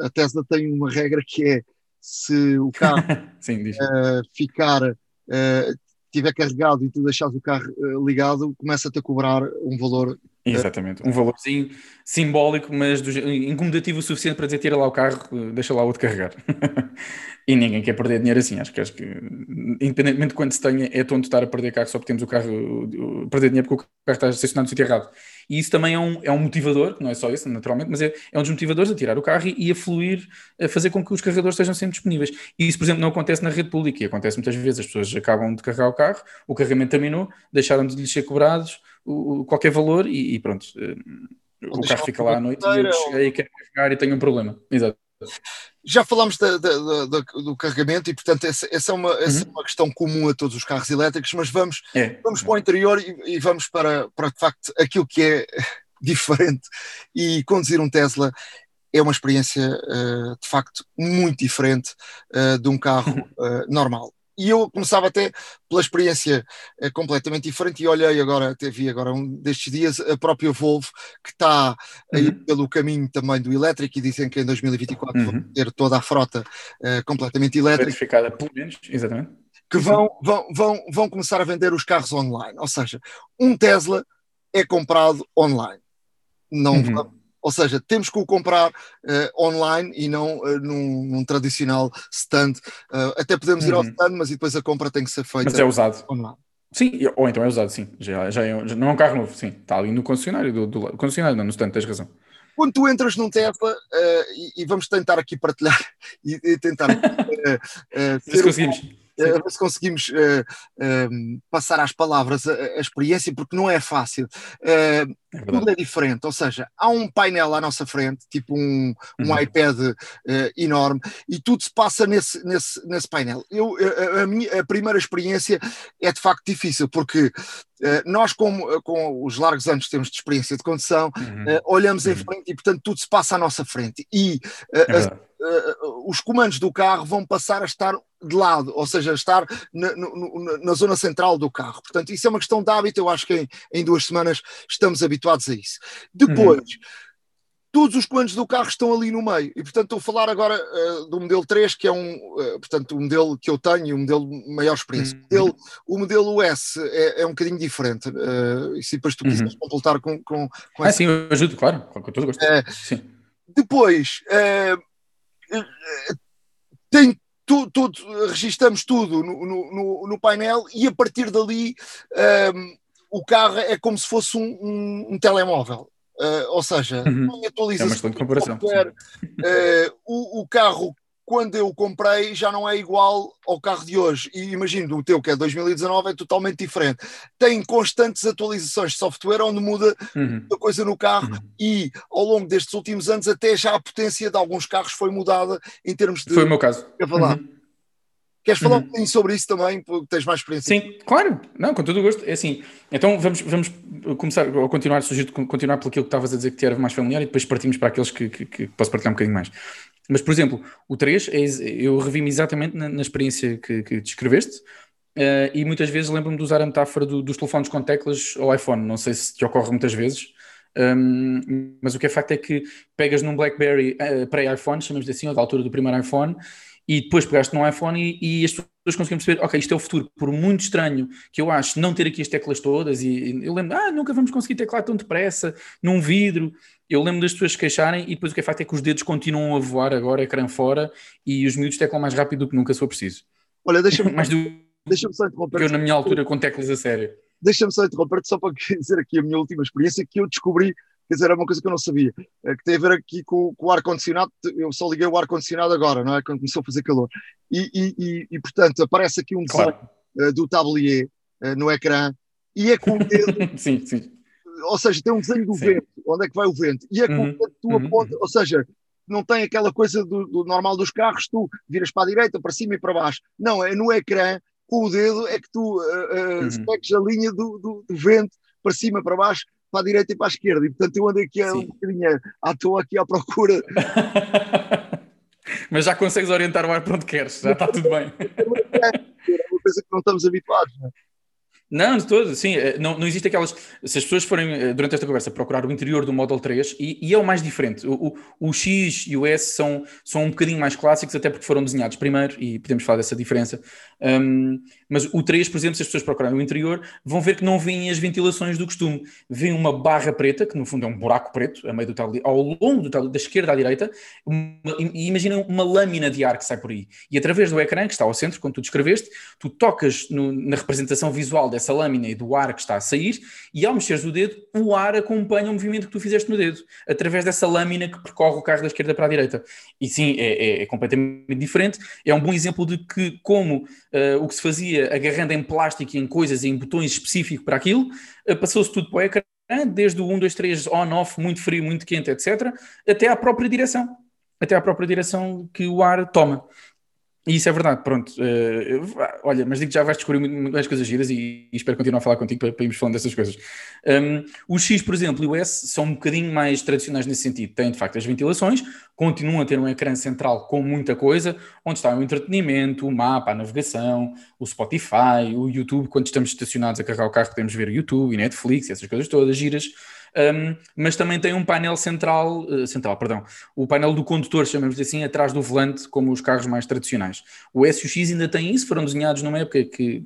a Tesla tem uma regra que é, se o carro Sim, uh, ficar, uh, tiver carregado e tu deixares o carro uh, ligado, começa-te a cobrar um valor. Exatamente, um valorzinho simbólico, mas do, incomodativo o suficiente para dizer tira lá o carro, deixa lá o outro carregar. e ninguém quer perder dinheiro assim. Acho que, acho que independentemente de quanto se tenha, é tonto estar a perder carro só porque temos o carro, perder dinheiro porque o carro está estacionado no sítio errado. E isso também é um, é um motivador, não é só isso, naturalmente, mas é, é um dos motivadores a tirar o carro e, e, a fluir, a fazer com que os carregadores estejam sempre disponíveis. E isso, por exemplo, não acontece na rede pública, e acontece muitas vezes, as pessoas acabam de carregar o carro, o carregamento terminou, deixaram de lhes ser cobrados o, o, qualquer valor e, e pronto. Eh, o carro fica lá à noite e eu cheguei e quero carregar e tenho um problema. Exato. Já falámos da, da, da, do carregamento e, portanto, essa, essa, é uma, essa uhum. é uma questão comum a todos os carros elétricos, mas vamos, é. vamos para o interior e, e, vamos para, para, de facto, aquilo que é diferente. E conduzir um Tesla é uma experiência, uh, de facto, muito diferente uh, de um carro uh, normal e eu começava até pela experiência é, completamente diferente e olhei agora, até vi agora um destes dias a própria Volvo que está aí uhum. pelo caminho também do elétrico e dizem que em 2024 uhum. vão ter toda a frota uh, completamente elétrica. Certificada, pelo menos, exatamente. Que vão, vão, vão, vão começar a vender os carros online, ou seja, um Tesla é comprado online. Não uhum. Ou seja, temos que o comprar uh, online e não uh, num, num, tradicional stand. Uh, até podemos uhum. ir ao uhum. stand, mas depois a compra tem que ser feita mas é usado. online. Sim, ou então é usado, sim. Já, já, é, já não é um carro novo, sim. Está ali no concessionário, do, do, concessionário, não no stand, tens razão. Quando tu entras num Tesla, e, e, vamos tentar aqui partilhar e, e tentar. uh, uh, conseguimos. Um, a ver se conseguimos uh, uh, passar às palavras a, a, experiência, porque não é fácil. Uh, é tudo é diferente, ou seja, há um painel à nossa frente, tipo um, um uhum. iPad enorme, e tudo se passa nesse, nesse, nesse painel. Eu, a, a, minha, a primeira experiência é de facto difícil, porque nós, com, com os largos anos que temos de experiência de condução, uhum. olhamos uhum. em frente e, portanto, tudo se passa à nossa frente. E é uh, os comandos do carro vão passar a estar de lado, ou seja, estar na, no, na, zona central do carro. Portanto, isso é uma questão de hábito. Eu acho que em, em duas semanas estamos habituados a isso. Depois. Uhum todos os comandos do carro estão ali no meio. E, portanto, estou a falar agora uh, do modelo 3, que é um, uh, portanto, o modelo que eu tenho, o modelo de maior experiência. Uhum. O, modelo, o modelo S é, é um bocadinho diferente. Uh, e se depois tu quiseres uhum. completar com, com, com ah, essa... sim, eu ajudo, claro, com todo sim. Depois, tem tu, tudo, registamos tudo no, no, no, painel e a partir dali um, o carro é como se fosse um, um, um telemóvel. Uh, ou seja, uhum. atualização. É comparação. Uh, o, o, carro, quando eu comprei, já não é igual ao carro de hoje. E imagino, o teu, que é 2019, é totalmente diferente. Tem constantes atualizações de software onde muda uhum. a coisa no carro uhum. e ao longo destes últimos anos, até já a potência de alguns carros foi mudada em termos de. Foi o meu caso. Uhum. Queres falar uhum. um bocadinho sobre isso também, porque tens mais experiência? Sim, claro, não, com todo o gosto. É assim, então vamos, vamos começar, ou continuar, sugiro continuar aquilo que estavas a dizer que te era mais familiar e depois partimos para aqueles que, que, que posso partilhar um bocadinho mais. Mas, por exemplo, o 3, é, eu revi-me exatamente na, na, experiência que, que descreveste uh, e muitas vezes lembro-me de usar a metáfora do, dos telefones com teclas ao iPhone. Não sei se te ocorre muitas vezes, um, mas o que é facto é que pegas num BlackBerry uh, pré-iPhone, chamamos assim, ou da altura do primeiro iPhone, e depois pegaste num iPhone e, e as pessoas conseguiam perceber, ok, isto é o futuro, por muito estranho que eu acho não ter aqui as teclas todas, e, eu lembro, ah, nunca vamos conseguir teclar tão depressa, num vidro, eu lembro das pessoas se queixarem e depois o que é facto é que os dedos continuam a voar agora, ecrã fora, e os miúdos teclam mais rápido do que nunca se for preciso. Olha, deixa-me do deixa só interromper. Que eu na minha altura com teclas a sério. Deixa-me só interromper-te só para dizer aqui a minha última experiência que eu descobri quer dizer, é uma coisa que eu não sabia, é que tem a ver aqui com, com o ar-condicionado, eu só liguei o ar-condicionado agora, não é? Quando começou a fazer calor. E, e, e, e portanto, aparece aqui um desenho claro. uh, do tablier uh, no ecrã, e é com o dedo. sim, sim. Ou seja, tem um desenho do sim. vento, onde é que vai o vento, e é com uhum. o dedo tu uhum. aponta, ou seja, não tem aquela coisa do, do, normal dos carros, tu viras para a direita, para cima e para baixo. Não, é no ecrã, com o dedo, é que tu uh, uh, uhum. a linha do, do, do vento para cima, para baixo, para a direita e para a esquerda. E portanto eu andei aqui Sim. um bocadinho à toa aqui à procura. Mas já consegues orientar o ar para onde queres, já está tudo bem. É uma coisa que não estamos habituados. Não é? Não, de todo, sim. Eh, não, não existe aquelas. Se as pessoas forem, eh, durante esta conversa, procurar o interior do Model 3, e, e é o mais diferente. O, o, o, X e o S são, são um bocadinho mais clássicos, até porque foram desenhados primeiro, e podemos falar dessa diferença. Um, mas o 3, por exemplo, se as pessoas procurarem o interior, vão ver que não vêm as ventilações do costume. Vêm uma barra preta, que no fundo é um buraco preto, a meio do tabuleiro, ao longo do tabuleiro, da esquerda à direita, uma, e imaginem uma lâmina de ar que sai por aí. E através do ecrã, que está ao centro, quando tu descreveste, tu tocas no, na representação visual dessa lâmina e do ar que está a sair, e ao mexeres o dedo, o ar acompanha o movimento que tu fizeste no dedo, através dessa lâmina que percorre o carro da esquerda para a direita. E sim, é, é, é completamente diferente. É um bom exemplo de que, como uh, o que se fazia agarrando em plástico e em coisas, em botões específicos para aquilo, uh, passou-se tudo para o ecrã, desde o 1, 2, 3 on-off, muito frio, muito quente, etc., até à própria direção. Até à própria direção que o ar toma. E isso é verdade, pronto. Uh, olha, mas digo que já vais descobrir mais coisas giras e, e, espero continuar a falar contigo para, para irmos falando dessas coisas. Um, o X, por exemplo, e o S são um bocadinho mais tradicionais nesse sentido. Têm, de facto, as ventilações, continuam a ter um ecrã central com muita coisa, onde está o entretenimento, o mapa, a navegação, o Spotify, o YouTube. Quando estamos estacionados a carregar o carro, podemos ver o YouTube e Netflix, essas coisas todas giras um, mas também tem um painel central, uh, central, perdão, o painel do condutor, chamamos assim, atrás do volante, como os carros mais tradicionais. O S e o X ainda têm isso, foram desenhados numa época que,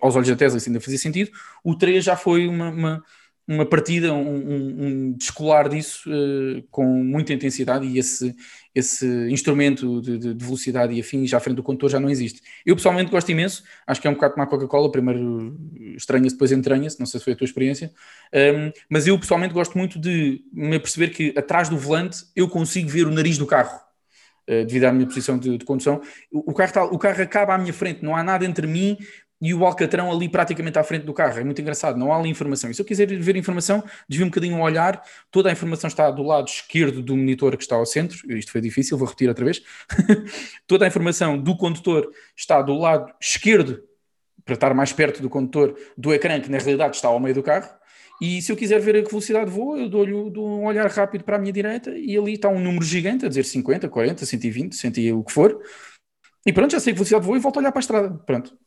aos olhos da Tesla, isso ainda fazia sentido. O 3 já foi uma, uma uma partida, um, um, um descolar disso uh, com muita intensidade e esse, esse instrumento de, de, velocidade e afins à frente do condutor já não existe. Eu pessoalmente gosto imenso, acho que é um bocado como a Coca-Cola, primeiro estranha-se, depois entranha-se, não sei se foi a tua experiência, um, mas eu pessoalmente gosto muito de me perceber que atrás do volante eu consigo ver o nariz do carro. Uh, devido à minha posição de, de condução, o, o, carro tá, o carro acaba à minha frente, não há nada entre mim e o Alcatrão ali praticamente à frente do carro. É muito engraçado, não há ali informação. E se eu quiser ver informação, desvio um bocadinho o olhar, toda a informação está do lado esquerdo do monitor que está ao centro. Isto foi difícil, vou repetir outra vez. toda a informação do condutor está do lado esquerdo, para estar mais perto do condutor, do ecrã, que na realidade está ao meio do carro. E se eu quiser ver a que velocidade vou, eu dou-lhe dou um olhar rápido para a minha direita e ali está um número gigante, a dizer 50, 40, 120, 100 o que for. E pronto, já sei que velocidade vou e volto a olhar para a estrada. Pronto.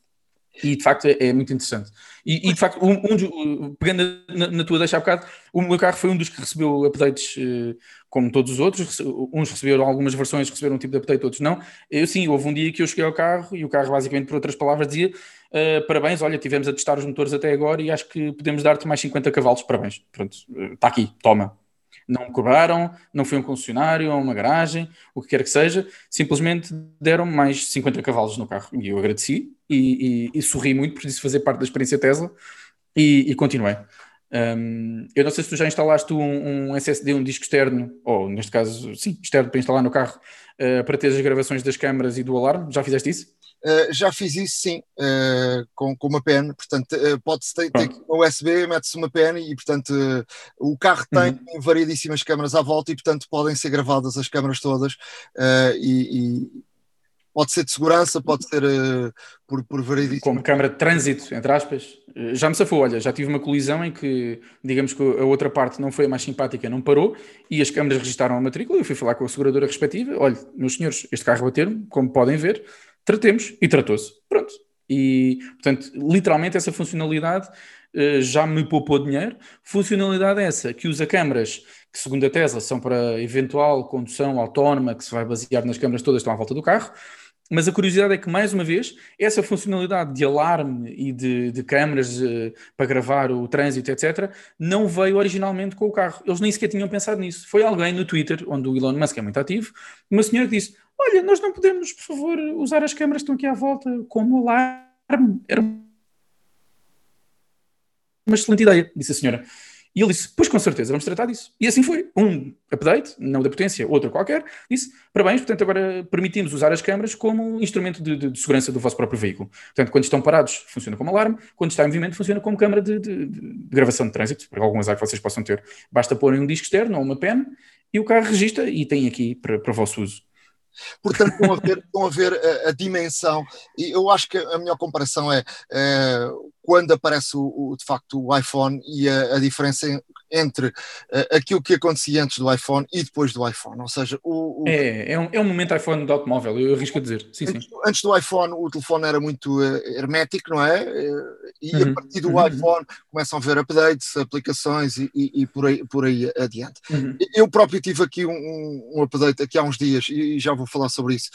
E de facto é, é muito interessante. E, e, de facto, um, um, pegando na, na, tua deixa há bocado, o meu carro foi um dos que recebeu updates uh, como todos os outros. Uns receberam algumas versões, receberam um tipo de update, outros não. Eu sim, houve um dia que eu cheguei ao carro e o carro, basicamente, por outras palavras, dizia: uh, Parabéns, olha, tivemos a testar os motores até agora e acho que podemos dar-te mais 50 cavalos. Parabéns, pronto, está uh, aqui, toma. Não me cobraram, não fui a um concessionário, a uma garagem, o que quer que seja, simplesmente deram mais 50 cavalos no carro. E eu agradeci e, e, e sorri muito por isso fazer parte da experiência Tesla e, e continuei. Um, eu não sei se tu já instalaste um, um, SSD, um disco externo, ou neste caso, sim, externo para instalar no carro, uh, para ter as gravações das câmaras e do alarme. Já fizeste isso? Uh, já fiz isso, sim, uh, com, com uma pen. Portanto, pode-se ter, ter uma USB, mete-se uma pen e, portanto, o carro tem uhum. variedíssimas câmaras à volta e, portanto, podem ser gravadas as câmaras todas e, e pode ser de segurança, pode ser uh, por, por variedíssimo. Como câmara de trânsito, entre aspas. Eh, já me safou, olha, já tive uma colisão em que, digamos que a outra parte não foi a mais simpática, não parou, e as câmaras registaram a matrícula, eu fui falar com a seguradora respectiva, olha, meus senhores, este carro bateram como podem ver, tratemos, e tratou-se. Pronto. E, portanto, literalmente essa funcionalidade uh, já me poupou dinheiro. Funcionalidade essa que usa câmaras que, segundo a Tesla, são para eventual condução autónoma, que se vai basear nas câmaras todas que estão à volta do carro, mas a curiosidade é que, mais uma vez, essa funcionalidade de alarme e de, de câmaras uh, para gravar o trânsito, etc., não veio originalmente com o carro. Eles nem sequer tinham pensado nisso. Foi alguém no Twitter, onde o Elon Musk é muito ativo, uma senhora que disse: Olha, nós não podemos, por favor, usar as câmaras que estão aqui à volta como alarme. Era uma excelente ideia, disse a senhora. E ele disse: Pois com certeza, vamos tratar disso. E assim foi. Um update, não da potência, outro qualquer, disse: Parabéns, portanto, agora permitimos usar as câmaras como instrumento de, de, de, segurança do vosso próprio veículo. Portanto, quando estão parados, funciona como alarme, quando está em movimento, funciona como câmara de, de gravação de trânsito, para algum azar que vocês possam ter. Basta pôr um disco externo ou uma pen e o carro registra e tem aqui para, para o vosso uso. Portanto, estão a ver, estão a, ver a, a, dimensão, e eu acho que a melhor comparação é, é quando aparece o, o, de facto o iPhone e a, a diferença entre uh, aquilo que acontecia antes do iPhone e depois do iPhone. Ou seja, o, o... É, é um, é um momento iPhone do automóvel, eu arrisco a dizer. Sim, antes, sim. antes, do iPhone, o telefone era muito uh, hermético, não é? Uh, e uhum. a partir do uhum. iPhone começam a ver updates, aplicações e, e, e por, aí, por aí adiante. Uhum. Eu próprio tive aqui um, um, update aqui há uns dias e já vou falar sobre isso.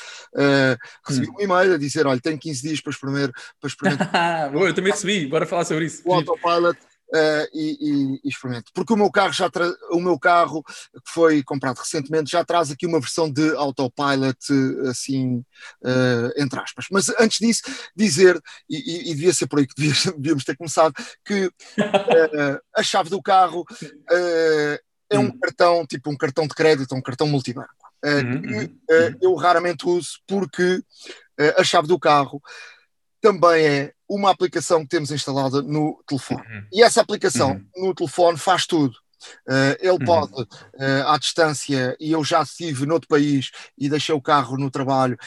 recebi uhum. um e-mail a dizer: olha, tenho 15 dias para experimentar. Para experimentar. Eu também recebi, bora falar sobre isso. O Autopilot uh, e, e, e, experimento. Porque o meu carro já o meu carro que foi comprado recentemente já traz aqui uma versão de autopilot assim uh, entre aspas. Mas antes disso dizer e, e, devia ser por aí que devíamos ter começado que uh, a chave do carro é um hum. cartão tipo um cartão de crédito, um cartão multibanco. Uhum, que uhum. eu raramente uso porque a chave do carro também é uma aplicação que temos instalada no telefone. Uhum. E essa aplicação uhum. no telefone faz tudo. Uh, ele uhum. pode, uh, à distância, e eu já estive noutro país e deixei o carro no trabalho,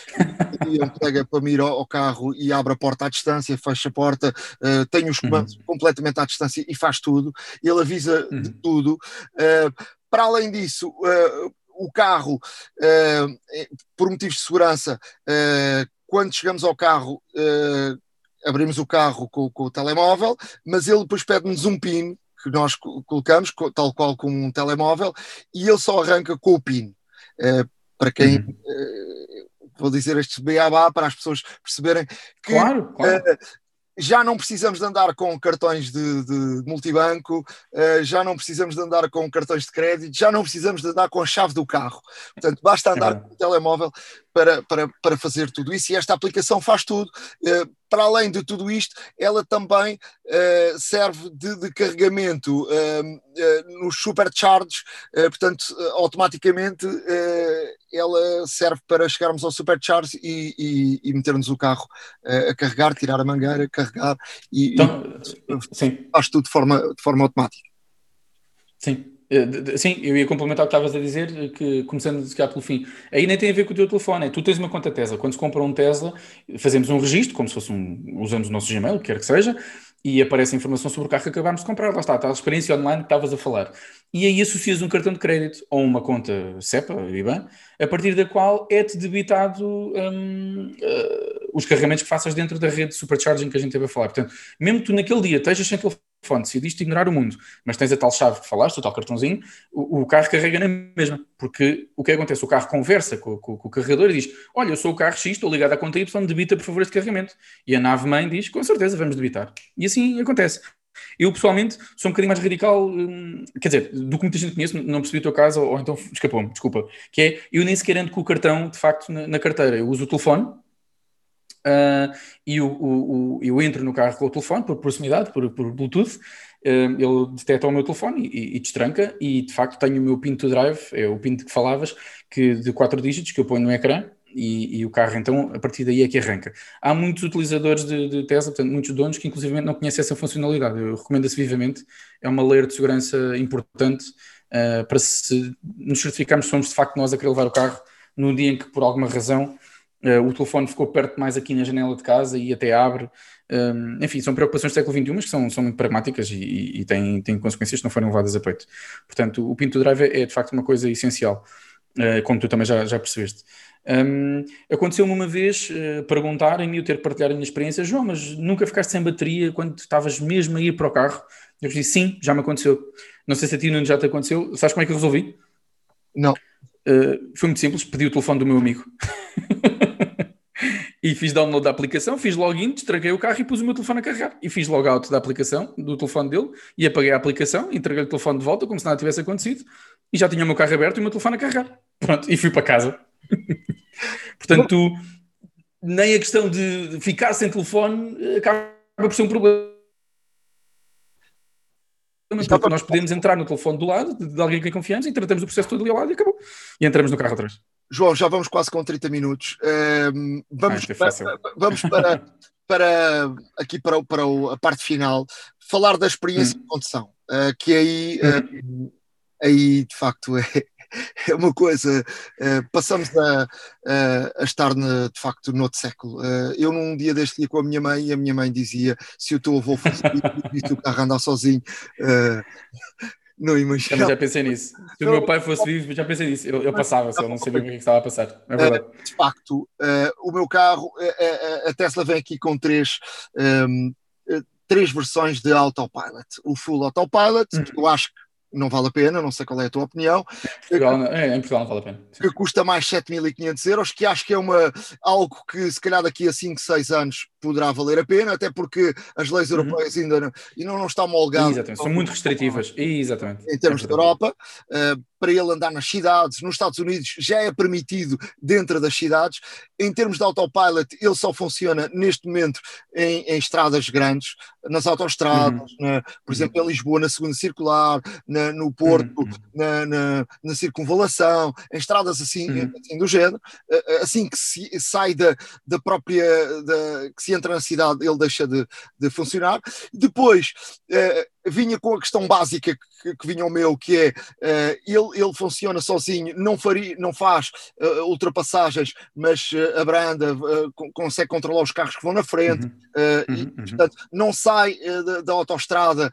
e ele pega para mim ao, ao, carro e abre a porta à distância, fecha a porta, uh, tem os comandos uhum. completamente à distância e faz tudo. Ele avisa de uhum. tudo. para além disso, o carro, por motivos de segurança, quando chegamos ao carro, uh, abrimos o carro com, com, o telemóvel, mas ele depois pede-nos um PIN que nós colocamos, tal qual como um telemóvel, e ele só arranca com o PIN. Uh, para quem. Uhum. Uh, vou dizer estes beabá para as pessoas perceberem que claro, claro já não precisamos de andar com cartões de, de multibanco, já não precisamos de andar com cartões de crédito, já não precisamos de andar com a chave do carro. Portanto, basta andar é com o telemóvel para, para, para fazer tudo isso e esta aplicação faz tudo. Uh, para além de tudo isto, ela também uh, serve de, de carregamento uh, nos supercharges, portanto, automaticamente ela serve para chegarmos ao supercharge e, e, e metermos o carro a carregar, tirar a mangueira, carregar e, então, e faz tudo de forma, de forma automática. Sim, eh, sim, eu ia complementar o que estavas a dizer, que começando a ficar pelo fim, aí nem tem a ver com o teu telefone, é, tu tens uma conta Tesla, quando se compra um Tesla, fazemos um registro, como se fosse um, usamos o nosso Gmail, quer que seja, e aparece a informação sobre o carro que acabámos de comprar, lá está, está a experiência online que estavas a falar. E aí associas um cartão de crédito ou uma conta SEPA, IBAN, a partir da qual é-te debitado um, uh, os carregamentos que faças dentro da rede de supercharging que a gente teve a falar. Portanto, mesmo tu naquele dia estejas sem telefone, telefone, decidiste ignorar o mundo, mas tens a tal chave que falaste, o tal cartãozinho, o, o carro carrega na mesma. Porque o que acontece? O carro conversa com, com, com, o carregador e diz: Olha, eu sou o carro X, estou ligado à conta Y, debita por favor este carregamento. E a nave mãe diz: Com certeza, vamos debitar. E assim acontece. Eu, pessoalmente, sou um bocadinho mais radical, hum, quer dizer, do que muita gente conhece, não percebi o teu caso, ou, então escapou-me, desculpa, que é, eu nem sequer ando com o cartão, de facto, na, na carteira. Eu uso o telefone, uh, e o, o, eu entro no carro com o telefone, por proximidade, por, por Bluetooth, uh, ele detecta o meu telefone e, e, destranca, e de facto tenho o meu PIN to drive, é o PIN que falavas, que de quatro dígitos, que eu ponho no ecrã, e, e, o carro então a partir daí é que arranca. Há muitos utilizadores de, de Tesla, portanto, muitos donos que inclusive não conhecem essa funcionalidade. Eu recomendo-se vivamente, é uma layer de segurança importante uh, para se nos certificarmos somos de facto nós a querer levar o carro no dia em que por alguma razão uh, o telefone ficou perto mais aqui na janela de casa e até abre. Um, enfim, são preocupações do século XXI, mas que são, são muito pragmáticas e, e, têm, têm consequências que não foram levadas a peito. Portanto, o Pinto Drive é, é de facto uma coisa essencial, uh, como tu também já, já percebeste. Um, Aconteceu-me uma vez uh, perguntarem-me, eu ter que partilhar a minha experiência, João, mas nunca ficaste sem bateria quando estavas mesmo a ir para o carro? Eu disse, sim, já me aconteceu. Não sei se a ti não já te aconteceu. Sabes como é que eu resolvi? Não. Foi muito simples, pedi o telefone do meu amigo. e fiz download da aplicação, fiz login, destranquei o carro e pus o meu telefone a carregar. E fiz logout da aplicação, do telefone dele, e apaguei a aplicação, entreguei o telefone de volta, como se nada tivesse acontecido, e já tinha o meu carro aberto e o meu telefone a carregar. Pronto, e fui para casa. Portanto, nem a questão de ficar sem telefone acaba por ser um problema. Porque nós podemos entrar no telefone do lado de alguém quem confiamos e tratamos o processo todo ali ao lado e acabou. E entramos no carro atrás. João, já vamos quase com 30 minutos. Um, vamos, ah, para, vamos para, para aqui para, para a parte final falar da experiência hum. de condução, uh, que aí, uh, aí de facto é, é uma coisa, uh, passamos a, a, a estar na, de facto no outro século. Eu num dia deste dia com a minha mãe e a minha mãe dizia se o teu avô fosse o carro andar sozinho, não imagino. Já pensei nisso. Se o meu pai fosse vivo, já pensei nisso. Eu, eu passava, se eu não sabia o que estava a passar. É verdade. de facto, o meu carro, a Tesla vem aqui com três. Um, ehm, três versões de autopilot. O full autopilot, hum. que eu acho que não vale a pena, não sei qual é a tua opinião. Portugal, é, em Portugal não vale a pena. Que custa mais 7.500 euros, que acho que é uma, algo que se calhar daqui a 5, 6 anos poderá valer a pena, até porque as leis uhum. europeias ainda não, ainda não estão homologadas. Exatamente, são muito restritivas, exatamente. Em termos é de Europa, uh, para ele andar nas cidades, nos Estados Unidos já é permitido dentro das cidades. Em termos de autopilot, ele só funciona neste momento em, em estradas grandes, nas autoestradas, uhum. na, por exemplo, em Lisboa, na segunda circular, na, no Porto, uhum. na, na, na, circunvalação, em estradas assim, uhum. assim do género. Assim que se sai da, da própria, da, que se entra na cidade, ele deixa de, de funcionar. Depois, eh, vinha com a questão básica que, que vinha o meu, que é uh, ele, ele funciona sozinho, não, faria, não faz uh, ultrapassagens, mas abranda, consegue controlar os carros que vão na frente, uhum. Uhum. e, uhum. portanto, não sai da, da autoestrada.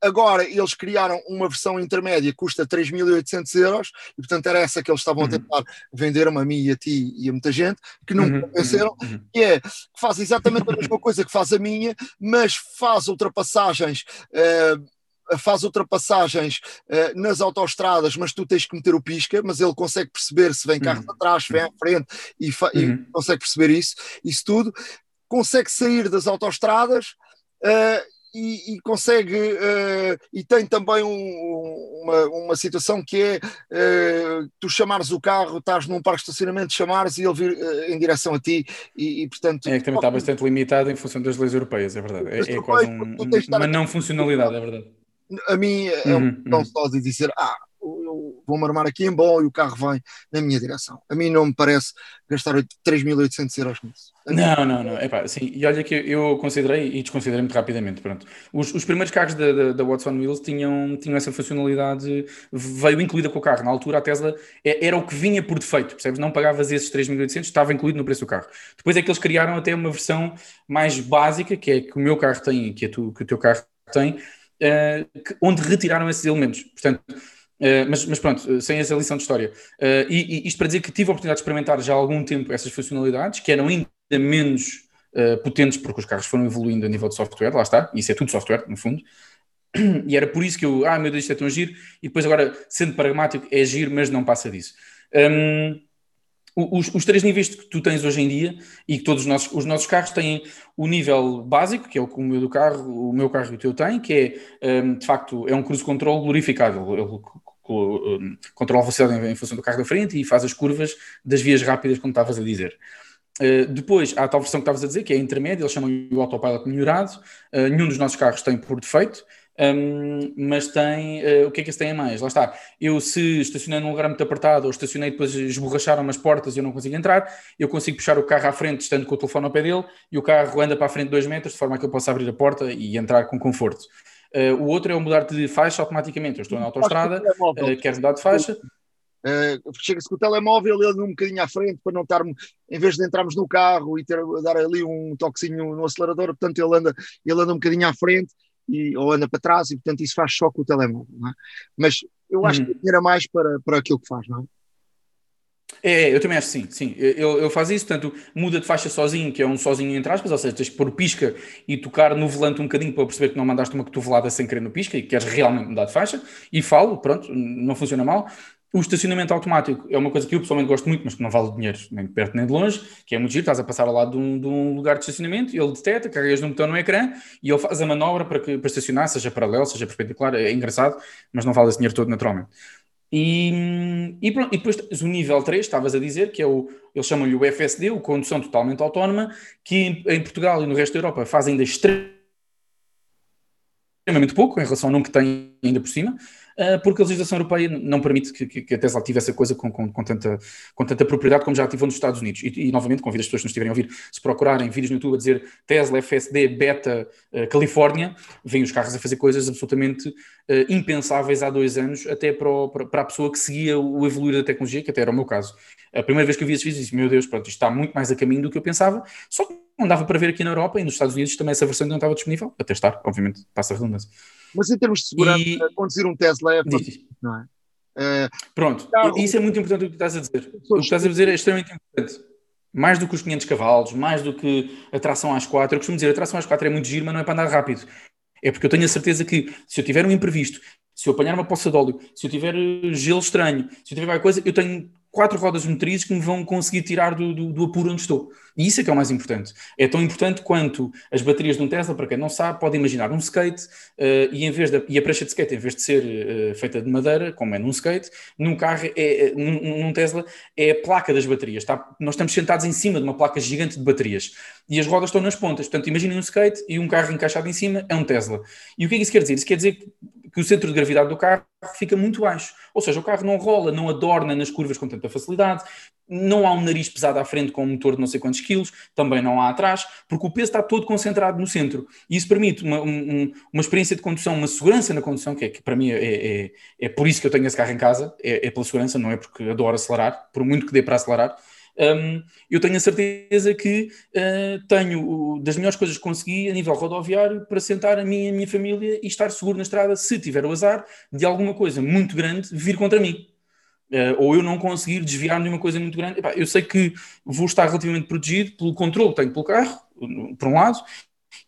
Agora eles criaram uma versão intermédia, custa 3.800 euros, e portanto era essa que eles estavam uhum. a tentar vender-me a mim e a ti e a muita gente, que não uhum. convenceram, uhum. que é que faz exatamente a mesma coisa que faz a minha, mas faz ultrapassagens. Uh, faz ultrapassagens uh, nas autoestradas, mas tu tens que meter o pisca, mas ele consegue perceber se vem carro uhum. atrás, vem à frente e, e, uhum. consegue perceber isso, isso tudo. Consegue sair das autoestradas e, e consegue uh, e tem também um, uma, uma situação que é uh, tu chamares o carro, estás num parque de estacionamento, chamares e ele vir uh, em direção a ti e, e, portanto é que também está bastante limitado em função das leis europeias, é verdade. É, é quase um, uma não funcionalidade, é verdade. A mim é um uhum, não uhum. só de dizer ah vou-me armar aqui em bom e o carro vem na minha direção. A mim não me parece gastar 3.800 euros nisso. Não, não, não. Epá, sim, e olha que eu considerei e desconsiderei muito rapidamente. Pronto. Os, os primeiros carros da, da, da Watson Wheels tinham, tinham essa funcionalidade, veio incluída com o carro. Na altura a Tesla é, era o que vinha por defeito, percebes? Não pagavas esses 3.800, estava incluído no preço do carro. Depois é que eles criaram até uma versão mais básica, que é que o meu carro tem, que, é tu, que o teu carro tem, uh, que, onde retiraram esses elementos. Portanto, Uh, mas, mas, pronto, eh, sem essa lição de história. Uh, e, e, isto para dizer que tive a oportunidade de experimentar já há algum tempo essas funcionalidades, que eram ainda menos uh, potentes, porque os carros foram evoluindo a nível de software, lá está, isso é tudo software, no fundo. E era por isso que eu, ah, meu Deus, isto é tão giro, e depois agora, sendo pragmático, é giro, mas não passa disso. Um, os, os, três níveis que tu tens hoje em dia e que todos os nossos, os nossos carros têm o nível básico, que é o que o meu do carro, o meu carro e o teu tem, que é um, de facto é um cruise control glorificado. Ele, controla a velocidade em, função do carro da frente e faz as curvas das vias rápidas, como estavas a dizer. Uh, depois há a tal versão que estavas a dizer, que é a intermédia, eles chamam o autopilot melhorado. Uh, nenhum dos nossos carros tem por defeito, um, mas tem. Uh, o que é que esse tem a mais? Lá está. Eu, se estacionei num lugar muito apertado ou estacionei depois esborracharam umas portas e eu não consigo entrar, eu consigo puxar o carro à frente, estando com o telefone ao pé dele, e o carro anda para a frente dois metros, de forma a que eu possa abrir a porta e entrar com conforto. Uh, o outro é o mudar de faixa automaticamente. Eu estou na autostrada, uh, quero mudar de faixa. Uh, Chega-se com o telemóvel, ele um bocadinho à frente para não estar, em vez de entrarmos no carro e ter, dar ali um toquezinho no acelerador, portanto ele anda, ele anda um bocadinho à frente e, ou anda para trás, e portanto isso faz só com o telemóvel. É? Mas eu acho uhum. que era mais para, para aquilo que faz, não é? É, eu também acho sim, sim. Eu, eu faço isso, portanto, muda de faixa sozinho, que é um sozinho entre aspas, ou seja, tens que pôr o pisca e tocar no volante um bocadinho para perceber que não mandaste uma cotovelada sem querer no pisca e que queres realmente mudar de faixa, e falo, pronto, não funciona mal. O estacionamento automático é uma coisa que eu pessoalmente gosto muito, mas que não vale dinheiro nem de perto nem de longe, que é muito giro, estás a passar ao lado de um, de um lugar de estacionamento, ele detecta, carregas num botão no ecrã e ele faz a manobra para, que, para estacionar, seja paralelo, seja perpendicular, é engraçado, mas não vale esse dinheiro todo naturalmente. E, e, pronto, e depois o nível 3, estavas a dizer, que é o, eles chamam-lhe o FSD, o Condução Totalmente Autónoma, que em, em Portugal e no resto da Europa faz ainda extremamente pouco em relação ao número que tem ainda por cima, porque a legislação europeia não permite que, que, a Tesla ative essa coisa com, com, com, tanta, com tanta propriedade como já ativou nos Estados Unidos. E, e, novamente, convido as pessoas que nos estiverem a ouvir, se procurarem vídeos no YouTube a dizer Tesla FSD Beta uh, Califórnia, vêm os carros a fazer coisas absolutamente uh, impensáveis há dois anos, até para, o, para, a pessoa que seguia o evoluir da tecnologia, que até era o meu caso. A primeira vez que eu vi esses vídeos, disse: Meu Deus, pronto, isto está muito mais a caminho do que eu pensava. Só que não dava para ver aqui na Europa e nos Estados Unidos também essa versão não estava disponível, até estar, obviamente, passa a redundância. Mas em termos de segurança, e... conduzir um Tesla é não é? Uh, Pronto, carro... isso é muito importante o que estás a dizer. O que estás a dizer é extremamente importante. Mais do que os 500 cavalos, mais do que a tração às 4. Eu costumo dizer, a tração às 4 é muito giro, mas não é para andar rápido. É porque eu tenho a certeza que se eu tiver um imprevisto, se eu apanhar uma poça de óleo, se eu tiver eh, gelo estranho, se eu tiver qualquer coisa, eu tenho quatro rodas motrizes que me vão conseguir tirar do, do, do, apuro onde estou. E isso é que é o mais importante. É tão importante quanto as baterias de um Tesla, para quem não sabe, pode imaginar um skate uh, e, em vez de, e a prancha de skate, em vez de ser uh, feita de madeira, como é num skate, num carro, é, é, num, num, Tesla, é a placa das baterias. Tá? Nós estamos sentados em cima de uma placa gigante de baterias e as rodas estão nas pontas. Portanto, imaginem um skate e um carro encaixado em cima é um Tesla. E o que é que isso quer dizer? Isso quer dizer que que o centro de gravidade do carro fica muito baixo. Ou seja, o carro não rola, não adorna nas curvas com tanta facilidade, não há um nariz pesado à frente com um motor de não sei quantos quilos, também não há atrás, porque o peso está todo concentrado no centro. E isso permite uma, um, uma experiência de condução, uma segurança na condução, que, é, que para mim é, é, é, por isso que eu tenho esse carro em casa, é, é pela segurança, não é porque adoro acelerar, por muito que dê para acelerar um, eu tenho a certeza que uh, tenho das melhores coisas que consegui a nível rodoviário para sentar a e a minha família e estar seguro na estrada se tiver o azar de alguma coisa muito grande vir contra mim. Uh, ou eu não conseguir desviar-me de uma coisa muito grande. Epá, eu sei que vou estar relativamente protegido pelo controle que tenho pelo carro, por um lado,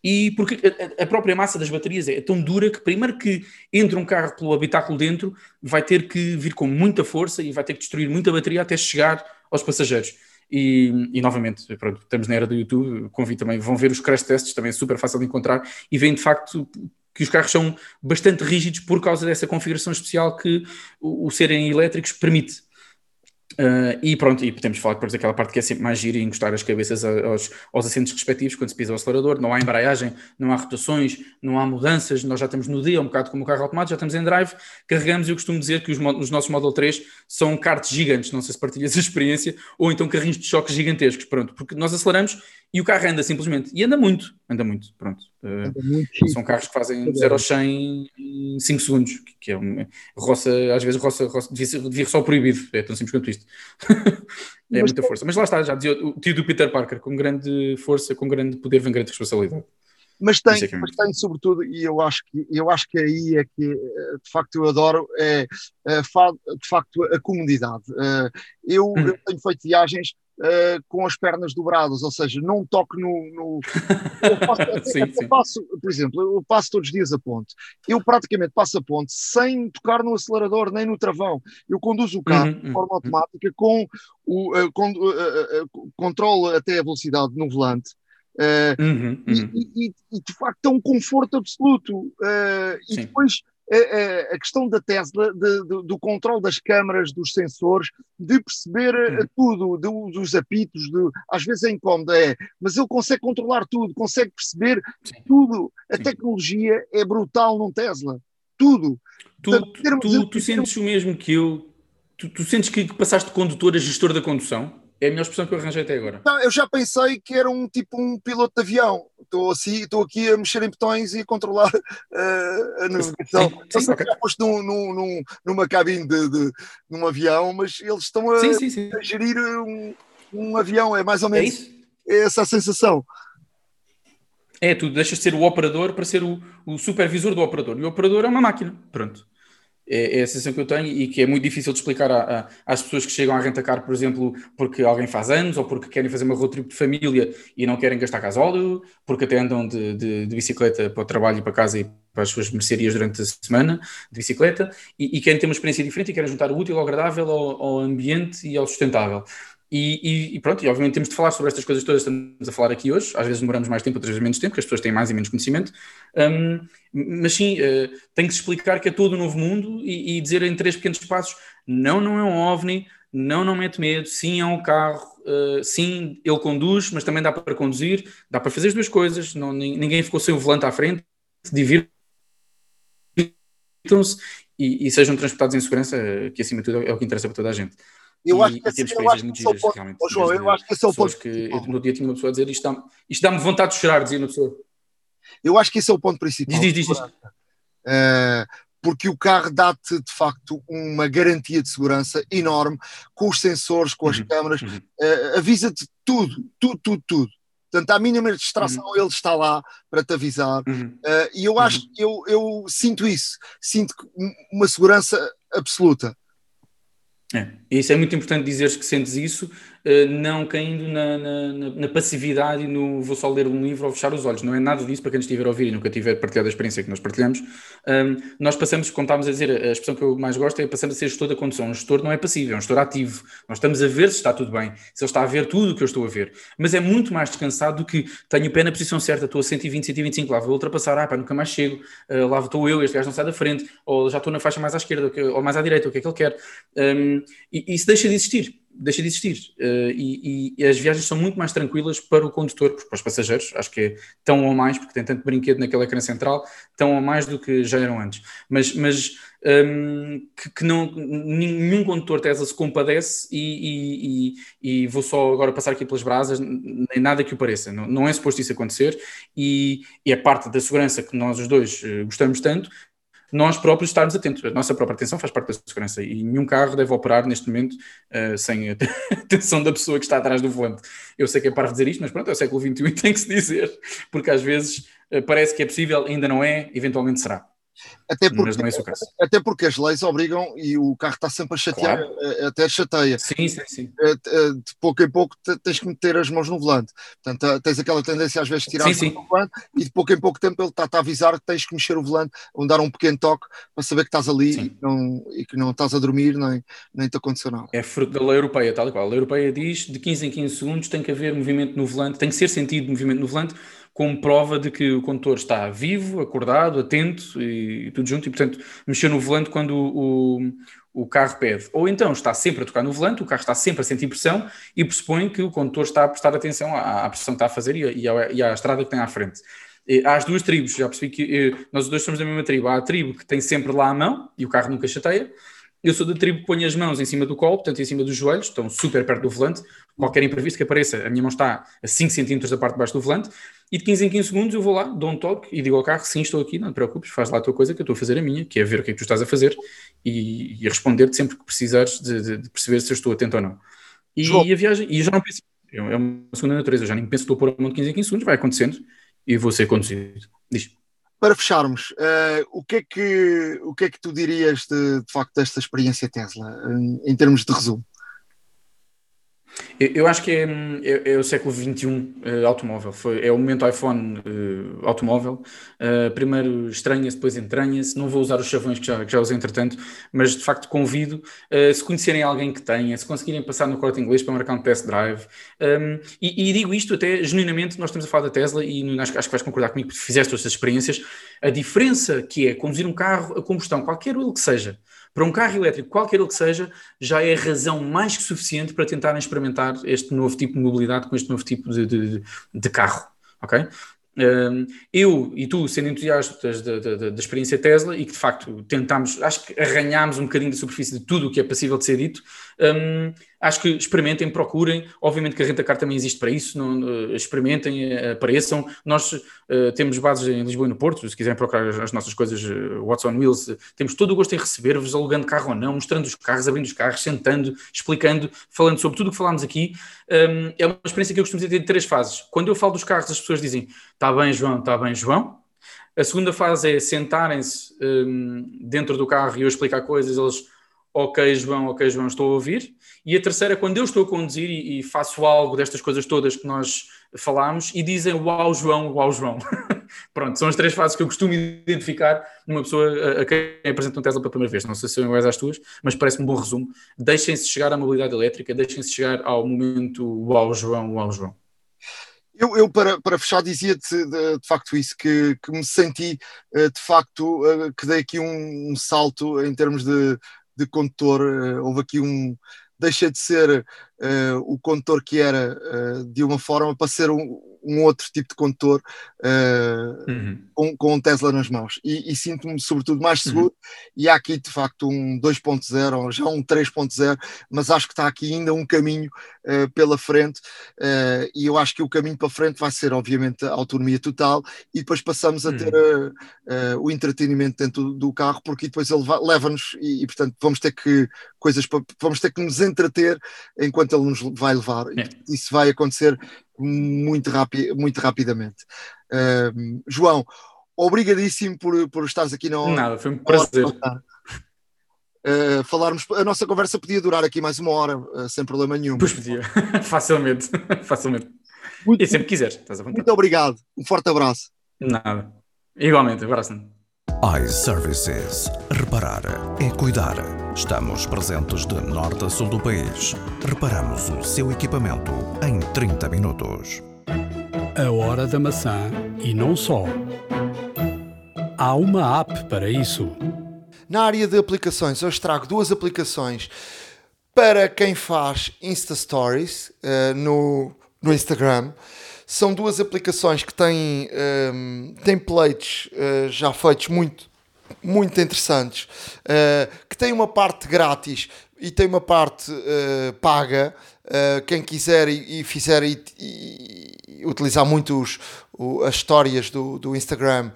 e porque a, própria massa das baterias é tão dura que primeiro que entra um carro pelo habitáculo dentro, vai ter que vir com muita força e vai ter que destruir muita bateria até chegar aos passageiros. E, e, novamente, pronto, estamos na era do YouTube, convido também, vão ver os crash tests, também é super fácil de encontrar, e veem de facto que os carros são bastante rígidos por causa dessa configuração especial que o, o serem elétricos permite. Uh, e pronto, e podemos falar depois daquela parte que é sempre mais gira e encostar as cabeças aos, aos assentos respectivos quando se pisa o acelerador, não há embreagem, não há rotações, não há mudanças, nós já estamos no dia, um bocado como o carro automático, já estamos em drive, carregamos e eu costumo dizer que os, os nossos Model 3 são karts gigantes, não sei se partilhas a experiência, ou então carrinhos de choques gigantescos, pronto, porque nós aceleramos e o carro anda simplesmente, e anda muito, anda muito, pronto. Uh, muito são carros que fazem 0 a 100 em 5 segundos, que, é uma roça, às vezes roça, roça devia, ser, devia ser só proibido, é tão simples quanto isto. é muita força. Mas lá está, já dizia o tio do Peter Parker, com grande força, com grande poder, vem grande responsabilidade. Mas tem, é mas tem sobretudo, e eu acho que eu acho que aí é que eh, de facto eu adoro é, é de facto a comunidade. Eh, eu, uhum. eu tenho feito viagens uh, com as pernas dobradas, ou seja, não toco no. no eu, faço, sim, eu passo, por exemplo, eu passo todos os dias a ponte. Eu praticamente passo a ponte sem tocar no acelerador nem no travão. Eu conduzo o carro uhum, de forma uhum. automática com o uh, com, uh, controle até a velocidade no volante. Uh, uhum, uhum. E, e, e, de facto é um conforto absoluto. E depois a, a, questão da Tesla, de, de, do controle das câmaras, dos sensores, de perceber uhum. tudo, de, dos apitos, às vezes é incómodo, é, mas ele consegue controlar tudo, consegue perceber Sim. tudo. A Sim. tecnologia é brutal num Tesla. Tudo. Tu, Portanto, tu, tu, tu sentes o mesmo que eu? Tu, tu sentes que passaste de condutor a gestor da condução? É a melhor expressão que eu arranjei até agora. Não, eu já pensei que era um tipo um piloto de avião. Estou assim, estou aqui a mexer em botões e a controlar uh, a navegação. Sim, sim, sim okay. já posto num, num, numa cabine de, de, num avião, mas eles estão a, sim, sim, a gerir um, um, avião. É mais ou é menos é essa a sensação. É, tu deixas de ser o operador para ser o, o supervisor do operador. E o operador é uma máquina. Pronto é, é, a sensação que eu tenho e que é muito difícil de explicar a, a, às pessoas que chegam a rentacar, por exemplo, porque alguém faz anos ou porque querem fazer uma road trip de família e não querem gastar gasóleo, porque até andam de, de, de, bicicleta para o trabalho e para casa e para as suas mercearias durante a semana de bicicleta e, e querem ter uma experiência diferente e querem juntar o útil ao agradável ao, ao ambiente e ao sustentável. E, e, e, pronto, e obviamente temos de falar sobre estas coisas todas que estamos a falar aqui hoje. Às vezes demoramos mais tempo, outras vezes menos tempo, porque as pessoas têm mais e menos conhecimento. Um, mas sim, uh, tem que se explicar que é todo um novo mundo e, e, dizer em três pequenos passos: não, não é um OVNI, não, não mete medo, sim, é um carro, uh, sim, ele conduz, mas também dá para conduzir, dá para fazer as duas coisas. Não, ninguém ficou sem o volante à frente, divirtam-se e, e, sejam transportados em segurança, que acima de tudo é o que interessa para toda a gente. Eu e, acho que, esse, eu acho que esse é o ponto. Oh, João, eu acho que esse é o ponto. Que, no dia tinha uma pessoa a dizer isto dá-me dá vontade de chorar, dizia uma pessoa. Eu acho que esse é o ponto principal. Diz, diz, diz. Uh, porque o carro dá-te de facto uma garantia de segurança enorme com os sensores, com as uhum, câmaras, uhum. Uh, avisa-te tudo, tudo, tudo, tudo. Portanto, à mínima distração, uhum. ele está lá para te avisar. Uh, e eu acho, uhum. eu, eu sinto isso, sinto uma segurança absoluta. É. Isso é muito importante dizeres que sentes isso, não caindo na, na, na, passividade e no vou só ler um livro ou fechar os olhos. Não é nada disso para quem estiver a ouvir e nunca tiver partilhado a experiência que nós partilhamos. Um, nós passamos, como estávamos a dizer, a expressão que eu mais gosto é passando a ser gestor da condução. Um gestor não é passivo, é um gestor ativo. Nós estamos a ver se está tudo bem, se ele está a ver tudo o que eu estou a ver. Mas é muito mais descansado do que tenho o pé na posição certa, estou a 120, 125, lá vou ultrapassar, ah pá, nunca mais chego, uh, lá estou eu, este gajo não sai da frente, ou já estou na faixa mais à esquerda ou mais à direita, o que é que ele quer. Um, e isso deixa de existir deixa de existir. Uh, e, e, as viagens são muito mais tranquilas para o condutor, para os passageiros, acho que é tão ou mais, porque tem tanto brinquedo naquele ecrã central, tão ou mais do que já eram antes. Mas, mas um, que, que, não, nenhum condutor Tesla se compadece e, e, e, vou só agora passar aqui pelas brasas, nem nada que o pareça. Não, não é suposto isso acontecer e, e é parte da segurança que nós os dois uh, gostamos tanto, nós próprios estarmos atentos. A nossa própria atenção faz parte da segurança e nenhum carro deve operar neste momento uh, sem a atenção da pessoa que está atrás do volante. Eu sei que é para dizer isto, mas pronto, é o século XXI e tem que se dizer, porque às vezes uh, parece que é possível, ainda não é, eventualmente será. Até porque, é até porque as leis obrigam e o carro está sempre a chatear, claro. Eh, até chateia. Sim, sim, sim. Eh, eh, de pouco em pouco tens que meter as mãos no volante. Portanto, tens aquela tendência às vezes de tirar sim, as mãos sim. volante e de pouco em pouco tempo ele está-te a avisar que tens que mexer o volante ou dar um pequeno toque para saber que estás ali e, não, e, que não estás a dormir nem, nem te aconteceu nada. É fruto da lei europeia, tal e qual. A lei europeia diz de 15 em 15 segundos tem que haver movimento no volante, tem que ser sentido movimento no volante como prova de que o condutor está vivo, acordado, atento e, e tudo junto, e portanto mexer no volante quando o, o, o, carro pede. Ou então está sempre a tocar no volante, o carro está sempre a sentir pressão e pressupõe que o condutor está a prestar atenção à, à pressão que está a fazer e, e, à, e à estrada que tem à frente. Há as duas tribos, já percebi que eh, nós dois somos da mesma tribo. Há a tribo que tem sempre lá a mão e o carro nunca chateia, eu sou da tribo que põe as mãos em cima do colo, portanto em cima dos joelhos, estão super perto do volante. Qualquer imprevisto que apareça, a minha mão está a 5 cm da parte de baixo do volante. E de 15 em 15 segundos eu vou lá, dou um toque e digo ao carro: sim, estou aqui, não te preocupes, faz lá a tua coisa que eu estou a fazer a minha, que é ver o que é que tu estás a fazer e, e responder-te sempre que precisares de, de, de, perceber se eu estou atento ou não. E, e a viagem, e eu já não penso, é uma segunda natureza, eu já nem penso que estou a pôr a mão de 15 em 15 segundos, vai acontecendo e vou ser conduzido. Diz para fecharmos, uh, o, que é que, o que é que tu dirias de, de facto desta experiência Tesla, em termos de resumo? Eu, acho que é, é, é, o século XXI uh, eh, automóvel, Foi, é o momento iPhone uh, automóvel. Uh, primeiro estranha-se, depois entranha-se. Não vou usar os chavões que já, que já usei entretanto, mas de facto convido, se conhecerem alguém que tenha, se conseguirem passar no corte inglês para marcar um test drive. Um, e, e, digo isto até genuinamente, nós estamos a falar da Tesla e acho, acho que vais concordar comigo porque fizeste essas experiências. A diferença que é conduzir um carro a combustão, qualquer ele que seja, para um carro elétrico, qualquer ele que seja, já é razão mais que suficiente para tentarem experimentar este novo tipo de mobilidade com este novo tipo de, de, de carro. Ok? eu e tu, sendo entusiastas da, da, da, experiência Tesla e que de facto tentámos, acho que arranhámos um bocadinho da superfície de tudo o que é passível de ser dito, um, acho que experimentem, procurem. Obviamente que a Renta Car também existe para isso, não, uh, experimentem, uh, apareçam. Nós uh, temos bases em Lisboa e no Porto, se quiserem procurar as nossas coisas, uh, What's Wheels, temos todo o gosto em receber-vos, alugando carro ou não, mostrando os carros, abrindo os carros, sentando, explicando, falando sobre tudo o que falámos aqui. Um, é uma experiência que eu costumo dizer de três fases. Quando eu falo dos carros, as pessoas dizem: está bem, João, está bem, João. A segunda fase é sentarem-se um, dentro do carro e eu explicar coisas, eles ok João, ok João, estou a ouvir. E a terceira, quando eu estou a conduzir e, e faço algo destas coisas todas que nós falámos e dizem uau João, uau João. Pronto, são as três fases que eu costumo identificar numa pessoa a, a quem apresenta um Tesla pela primeira vez. Não sei se são iguais às tuas, mas parece-me um bom resumo. Deixem-se chegar à mobilidade elétrica, deixem-se chegar ao momento uau João, uau João. Eu, eu, para, para fechar, dizia-te de, de, facto isso, que, que me senti eh, de facto eh, que dei aqui um, um salto em termos de, de condutor. Uh, houve aqui um. Deixa de ser uh, o condutor que era uh, de uma forma para ser um, um outro tipo de condutor uh, uhum. com, com um Tesla nas mãos e, e sinto-me sobretudo mais seguro uhum. e há aqui de facto um 2.0 ou já um 3.0 mas acho que está aqui ainda um caminho uh, pela frente uh, e eu acho que o caminho para frente vai ser obviamente a autonomia total e depois passamos a ter uhum. o entretenimento dentro do carro porque depois ele leva-nos e, e, portanto vamos ter que coisas vamos ter que nos entreter enquanto ele nos vai levar é. isso vai acontecer muito, rapi muito rapidamente. Uh, João, obrigadíssimo por, por estares aqui na Nada, foi um prazer. Uh, falarmos, a nossa conversa podia durar aqui mais uma hora, uh, sem problema nenhum. Pois podia, facilmente, facilmente. Muito, e sempre quiseres, estás a vontade. Muito obrigado, um forte abraço. Nada, igualmente, abraço. iServices. Reparar é cuidar. Estamos presentes de norte a sul do país. Reparamos o seu equipamento em 30 minutos. A hora da maçã e não só. Há uma app para isso. Na área de aplicações, hoje trago duas aplicações para quem faz Insta Stories uh, no, no Instagram. São duas aplicações que têm um, templates uh, já feitos muito, muito interessantes, uh, que têm uma parte grátis e tem uma parte uh, paga. Quem quiser e, e fizer e, e, utilizar muito os, o, as histórias do, do Instagram,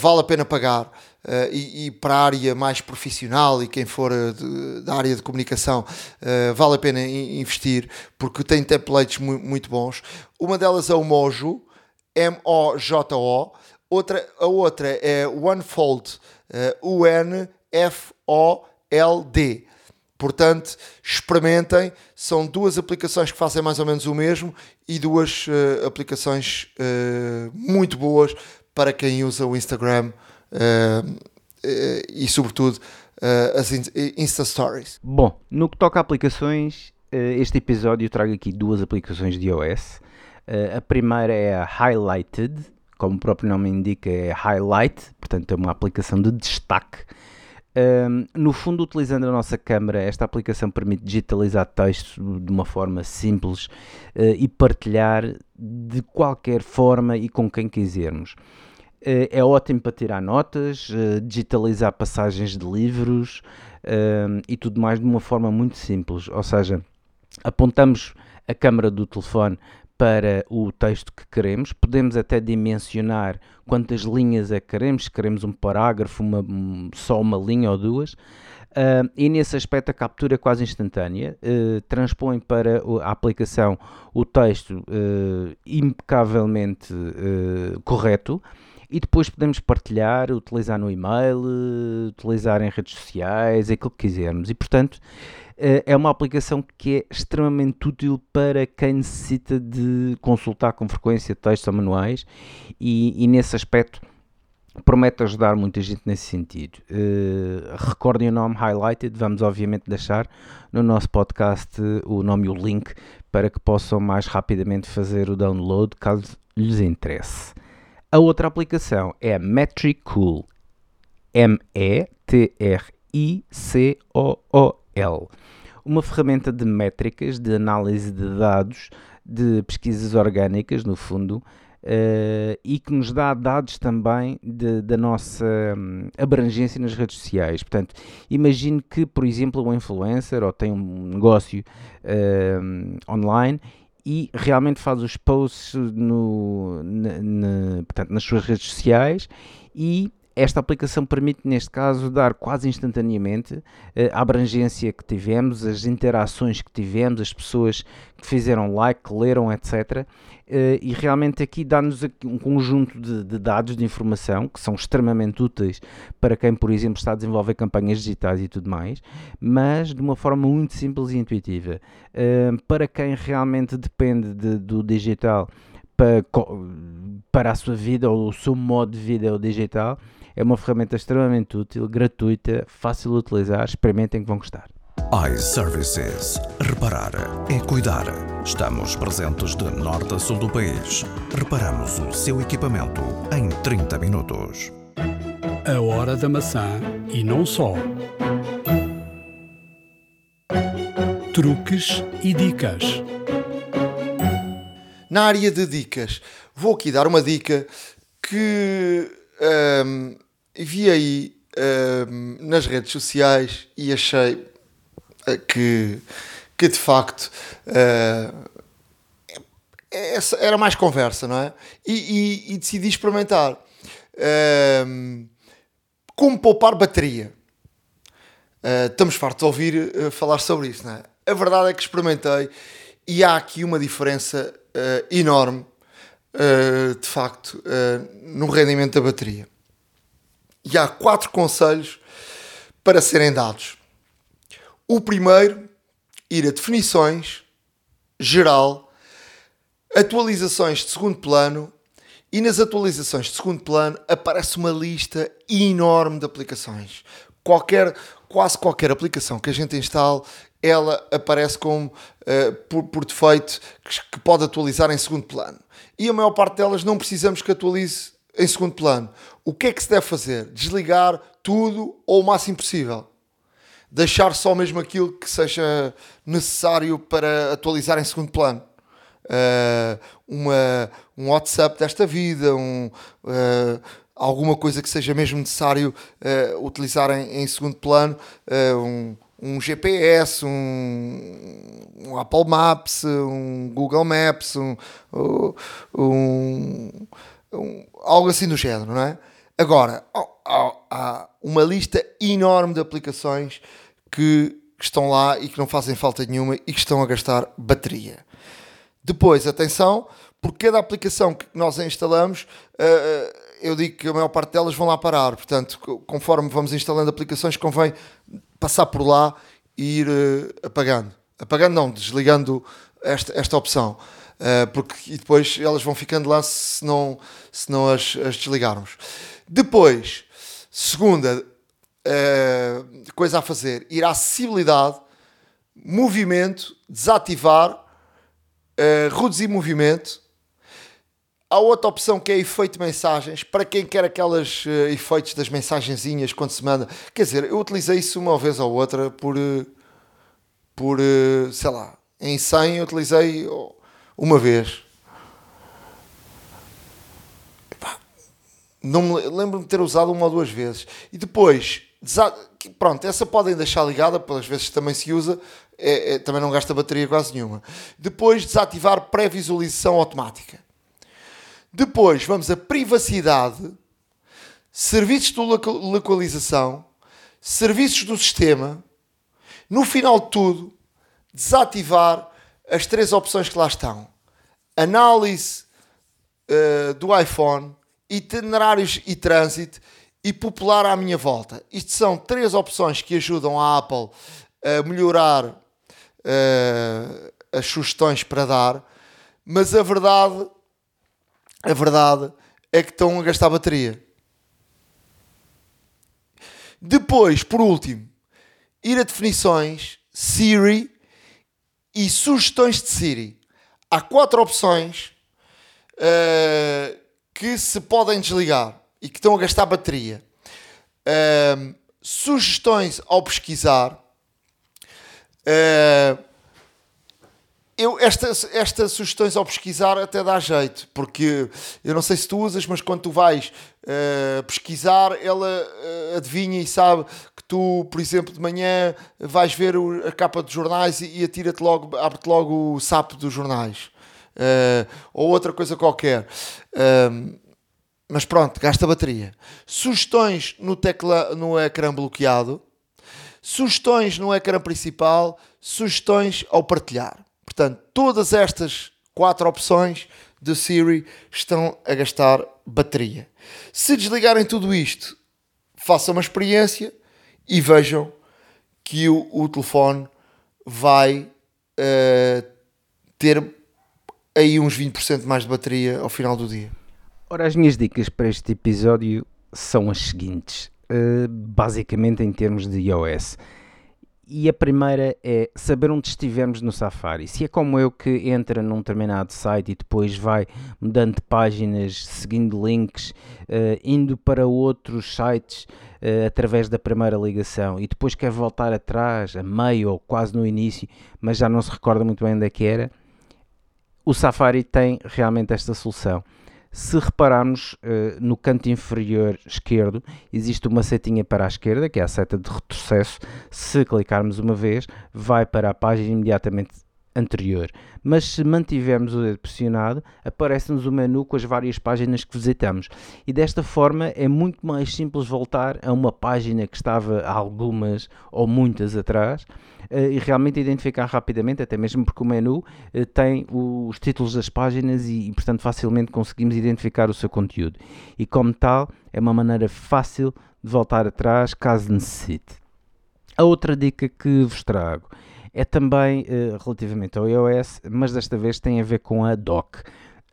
vale a pena pagar. Uh, e, para a área mais profissional e quem for de, da área de comunicação uh, vale a pena investir porque tem templates mu muito bons. Uma delas é o Mojo, M-O-J-O, outra, a outra é OneFold, uh, U-N-F-O-L-D. Portanto, experimentem, são duas aplicações que fazem mais ou menos o mesmo e duas aplicações muito boas para quem usa o Instagram uh, e, sobretudo, uh, as Insta Stories. Bom, no que toca a aplicações, este episódio trago aqui duas aplicações de iOS. a primeira é a Highlighted, como o próprio nome indica, é highlight, portanto é uma aplicação de destaque. Um, no fundo, utilizando a nossa câmera, esta aplicação permite digitalizar texto de uma forma simples uh, e partilhar de qualquer forma e com quem quisermos. Eh, é ótimo para tirar notas, eh, digitalizar passagens de livros e tudo mais de uma forma muito simples. Ou seja, apontamos a câmera do telefone para o texto que queremos, podemos até dimensionar quantas linhas é que queremos, se queremos um parágrafo, uma, só uma linha ou duas. Uh, e nesse aspecto a captura é quase instantânea, uh, transpõe para a aplicação o texto uh, impecavelmente correto e depois podemos partilhar, utilizar no e-mail, utilizar em redes sociais, aquilo que quisermos. E portanto, é uma aplicação que é extremamente útil para quem necessita de consultar com frequência textos ou manuais e, e nesse aspecto promete ajudar muita gente nesse sentido. Uh, recordem o nome Highlighted, vamos obviamente deixar no nosso podcast o nome e o link para que possam mais rapidamente fazer o download caso lhes interesse. A outra aplicação é a Metricool, M-E-T-R-I-C-O-O-L, uma ferramenta de métricas, de análise de dados, de pesquisas orgânicas, no fundo, Uh, e que nos dá dados também de, da nossa um, abrangência nas redes sociais. Portanto, imagine que, por exemplo, um influencer ou tem um negócio uh, online e realmente faz os posts no, na, na, portanto, nas suas redes sociais e esta aplicação permite, neste caso, dar quase instantaneamente eh, a abrangência que tivemos, as interações que tivemos, as pessoas que fizeram like, que leram, etc. Eh, e realmente aqui dá-nos um conjunto de, de, dados de informação que são extremamente úteis para quem, por exemplo, está a desenvolver campanhas digitais e tudo mais, mas de uma forma muito simples e intuitiva. Eh, para quem realmente depende de, do digital para, para a sua vida ou o seu modo de vida é o digital, é uma ferramenta extremamente útil, gratuita, fácil de utilizar. Experimentem que vão gostar. iServices. Reparar é cuidar. Estamos presentes de norte a sul do país. Reparamos o seu equipamento em 30 minutos. A hora da maçã e não só. Truques e dicas. Na área de dicas, vou aqui dar uma dica que um, vi aí uh, nas redes sociais e achei uh, que, que de facto uh, era mais conversa, não é? E, e, e decidi experimentar como poupar bateria. estamos fartos de ouvir falar sobre isso, não é? A verdade é que experimentei e há aqui uma diferença enorme, de facto, no rendimento da bateria e há quatro conselhos para serem dados. O primeiro, ir a definições, geral, atualizações de segundo plano e nas atualizações de segundo plano aparece uma lista enorme de aplicações. Qualquer, quase qualquer aplicação que a gente instale, ela aparece como uh, por, por, defeito que, que pode atualizar em segundo plano. E a maior parte delas não precisamos que atualize em segundo plano. O que é que se deve fazer? Desligar tudo ou o máximo possível. Deixar só mesmo aquilo que seja necessário para atualizar em segundo plano. Uh, uma, um WhatsApp desta vida, um, uh, alguma coisa que seja mesmo necessário uh, utilizar em, em, segundo plano, um, um, GPS, um, um, Apple Maps, um Google Maps, um, um um, algo assim do género, não é? Agora, há uma lista enorme de aplicações que estão lá e que não fazem falta nenhuma e que estão a gastar bateria. Depois, atenção, porque cada aplicação que nós instalamos, eh, eh, eu digo que a maior parte delas vão lá parar. Portanto, conforme vamos instalando aplicações, convém passar por lá e ir eh, apagando. Apagando não, desligando esta, esta opção. Uh, porque e depois elas vão ficando lá se não, se não as, as desligarmos. Depois, segunda uh, coisa a fazer, ir à acessibilidade, movimento, desativar, uh, reduzir movimento. Há outra opção que é efeito mensagens, para quem quer aquelas efeitos das mensagenzinhas quando se manda. Quer dizer, eu utilizei isso uma vez ou outra por, por sei lá, em 100 eu utilizei uma vez. não me lembro-me de ter usado uma ou duas vezes. E depois, pronto, essa podem deixar ligada, pelas vezes também se usa, é, é, também não gasta bateria quase nenhuma. Depois, desativar pré-visualização automática. Depois, vamos a privacidade, serviços de localização, serviços do sistema. No final de tudo, desativar as três opções que lá estão: análise uh, do iPhone itinerários e trânsito e popular à minha volta. Isto são três opções que ajudam a Apple a melhorar uh, as sugestões para dar, mas a verdade, a verdade é que estão a gastar bateria. Depois, por último, ir a definições, Siri e sugestões de Siri. Há quatro opções uh, que se podem desligar e que estão a gastar bateria. Uh, sugestões ao pesquisar. Uh, eu, estas, estas sugestões ao pesquisar até dá jeito, porque eu não sei se tu usas, mas quando tu vais uh, pesquisar, ela uh, adivinha e sabe tu, por exemplo, de manhã vais ver a capa dos jornais e, atira-te logo, abre-te logo o sapo dos jornais. Uh, ou outra coisa qualquer. mas pronto, gasta bateria. Sugestões no, tecla, no ecrã bloqueado. Sugestões no ecrã principal. Sugestões ao partilhar. Portanto, todas estas quatro opções de Siri estão a gastar bateria. Se desligarem tudo isto, façam uma experiência e vejam que o, o telefone vai uh, ter aí uns 20% mais de bateria ao final do dia. Ora, as minhas dicas para este episódio são as seguintes, uh, basicamente em termos de iOS. E a primeira é saber onde estivermos no Safari. Se é como eu que entra num determinado site e depois vai mudando de páginas, seguindo links, uh, indo para outros sites uh, através da primeira ligação e depois quer voltar atrás, a meio ou quase no início, mas já não se recorda muito bem onde é que era, o Safari tem realmente esta solução. Se repararmos uh, no canto inferior esquerdo, existe uma setinha para a esquerda, que é a seta de retrocesso. Se clicarmos uma vez, vai para a página imediatamente anterior. Mas se mantivermos o dedo pressionado, aparece-nos o menu com as várias páginas que visitamos. E desta forma é muito mais simples voltar a uma página que estava algumas ou muitas atrás e realmente identificar rapidamente, até mesmo porque o menu eh, tem os títulos das páginas e, portanto, facilmente conseguimos identificar o seu conteúdo. E como tal, é uma maneira fácil de voltar atrás caso necessite. A outra dica que vos trago é também uh, relativamente ao iOS, mas desta vez tem a ver com a dock.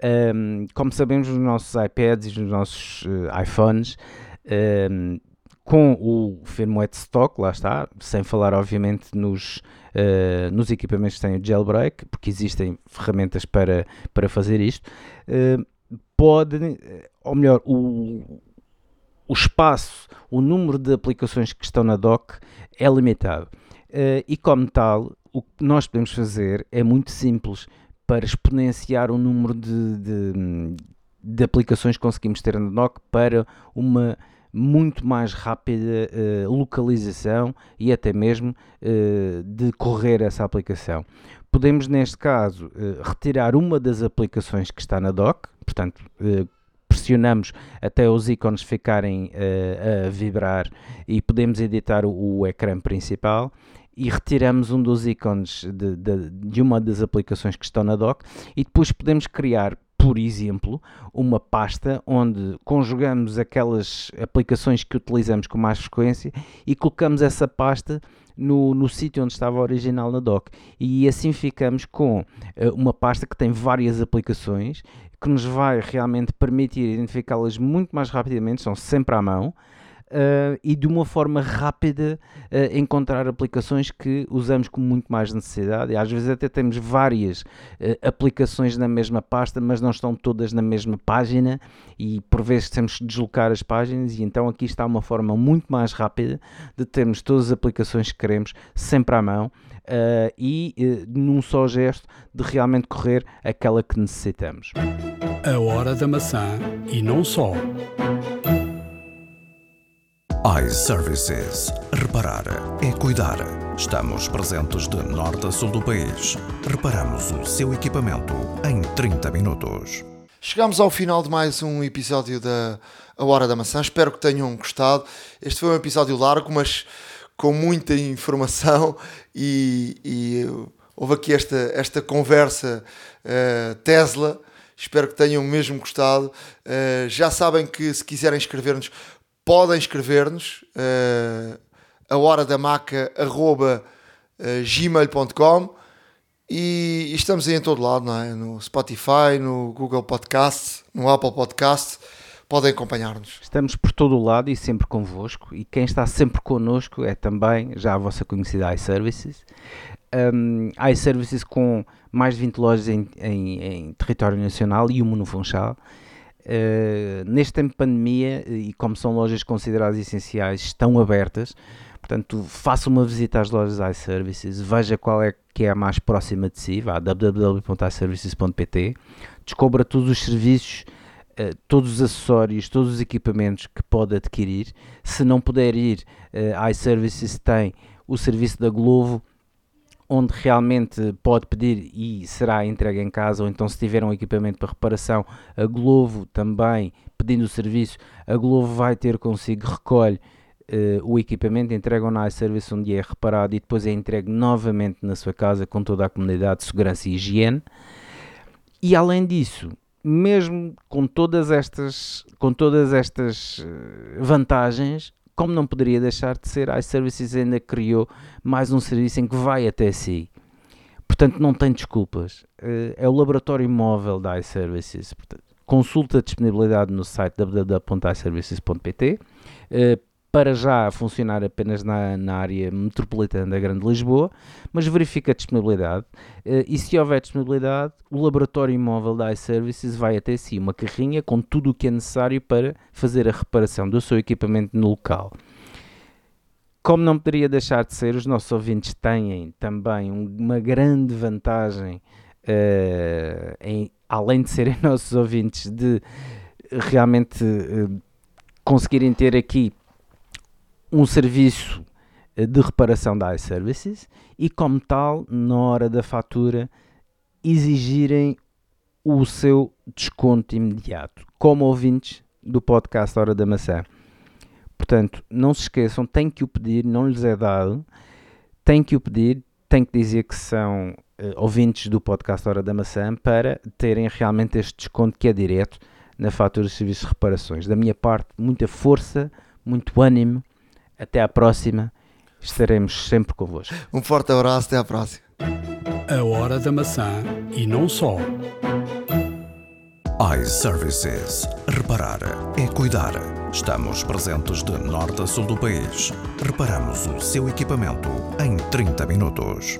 Um, como sabemos, nos nossos iPads e nos nossos uh, iPhones, um, com o firmware stock, lá está, sem falar obviamente nos, uh, nos equipamentos que têm o jailbreak, porque existem ferramentas para, para fazer isto, uh, pode, ou melhor, o, o espaço, o número de aplicações que estão na dock é limitado. Uh, e como tal, o que nós podemos fazer é muito simples para exponenciar o número de, de, de aplicações que conseguimos ter na dock para uma muito mais rápida uh, localização e até mesmo uh, de correr essa aplicação. Podemos, neste caso, uh, retirar uma das aplicações que está na dock, portanto, pressionamos até os ícones ficarem a vibrar e podemos editar o, o ecrã principal e retiramos um dos ícones de, de, de, uma das aplicações que estão na dock e depois podemos criar por exemplo, uma pasta onde conjugamos aquelas aplicações que utilizamos com mais frequência e colocamos essa pasta no, no sítio onde estava original na dock. E assim ficamos com uh, uma pasta que tem várias aplicações que nos vai realmente permitir identificá-las muito mais rapidamente, são sempre à mão uh, e de uma forma rápida uh, encontrar aplicações que usamos com muito mais necessidade. E às vezes até temos várias uh, aplicações na mesma pasta, mas não estão todas na mesma página e por vezes temos que deslocar as páginas e então aqui está uma forma muito mais rápida de termos todas as aplicações que queremos sempre à mão. E num só gesto de realmente correr aquela que necessitamos. A hora da maçã e não só iServices. Reparar é cuidar. Estamos presentes de norte a sul do país. Reparamos o seu equipamento em 30 minutos. Chegamos ao final de mais um episódio da A Hora da Maçã. Espero que tenham gostado. Este foi um episódio largo, mas com muita informação e, e houve aqui esta, esta conversa uh, Tesla Espero que tenham mesmo gostado. Uh, já sabem que se quiserem escrever-nos, podem escrever-nos. Uh, a hora da maca arroba uh, gmail.com e, e, estamos aí em todo lado, não é? No Spotify, no Google Podcast, no Apple Podcast. Podem acompanhar-nos. Estamos por todo o lado e sempre convosco. E quem está sempre connosco é também já a vossa conhecida iServices. Um, iServices com mais de 20 lojas em, em, em território nacional e uma no Funchal. Uh, neste tempo de pandemia, e como são lojas consideradas essenciais, estão abertas. Portanto, faça uma visita às lojas iServices, veja qual é que é a mais próxima de si, vá a www.iservices.pt, descubra todos os serviços, uh, todos os acessórios, todos os equipamentos que pode adquirir. Se não puder ir, uh, iServices tem o serviço da Glovo, onde realmente pode pedir e será entregue em casa, ou então se tiver um equipamento para reparação, a Glovo também, pedindo o serviço, a Glovo vai ter consigo, recolhe uh, o equipamento, entregam na iService onde é reparado e depois é entregue novamente na sua casa com toda a comunidade de segurança e higiene. E além disso, mesmo com todas estas, com todas estas eh, vantagens, como não poderia deixar de ser, iServices ainda criou mais um serviço em que vai até si. Portanto, não tem desculpas. Eh, é o laboratório móvel da iServices. Consulta a disponibilidade no site www.iservices.pt para já funcionar apenas na, na área metropolitana da Grande Lisboa, mas verifica a disponibilidade uh, e se houver disponibilidade, o laboratório imóvel da iServices vai até si uma carrinha com tudo o que é necessário para fazer a reparação do seu equipamento no local. Como não poderia deixar de ser, os nossos ouvintes têm também uma grande vantagem, uh, em, além de serem nossos ouvintes, de realmente uh, conseguirem ter aqui um serviço eh, de reparação da iServices e, como tal, na hora da fatura, exigirem o seu desconto imediato, como ouvintes do podcast Hora da Maçã. Portanto, não se esqueçam, têm que o pedir, não lhes é dado, têm que o pedir, têm que dizer que são uh, ouvintes do podcast Hora da Maçã para terem realmente este desconto que é direto na fatura de serviços de reparações. Da minha parte, muita força, muito ânimo até à próxima. Estaremos sempre convosco. Um forte abraço, até à próxima. A hora da maçã e não só. iServices. Reparar é cuidar. Estamos presentes de norte a sul do país. Reparamos o seu equipamento em 30 minutos.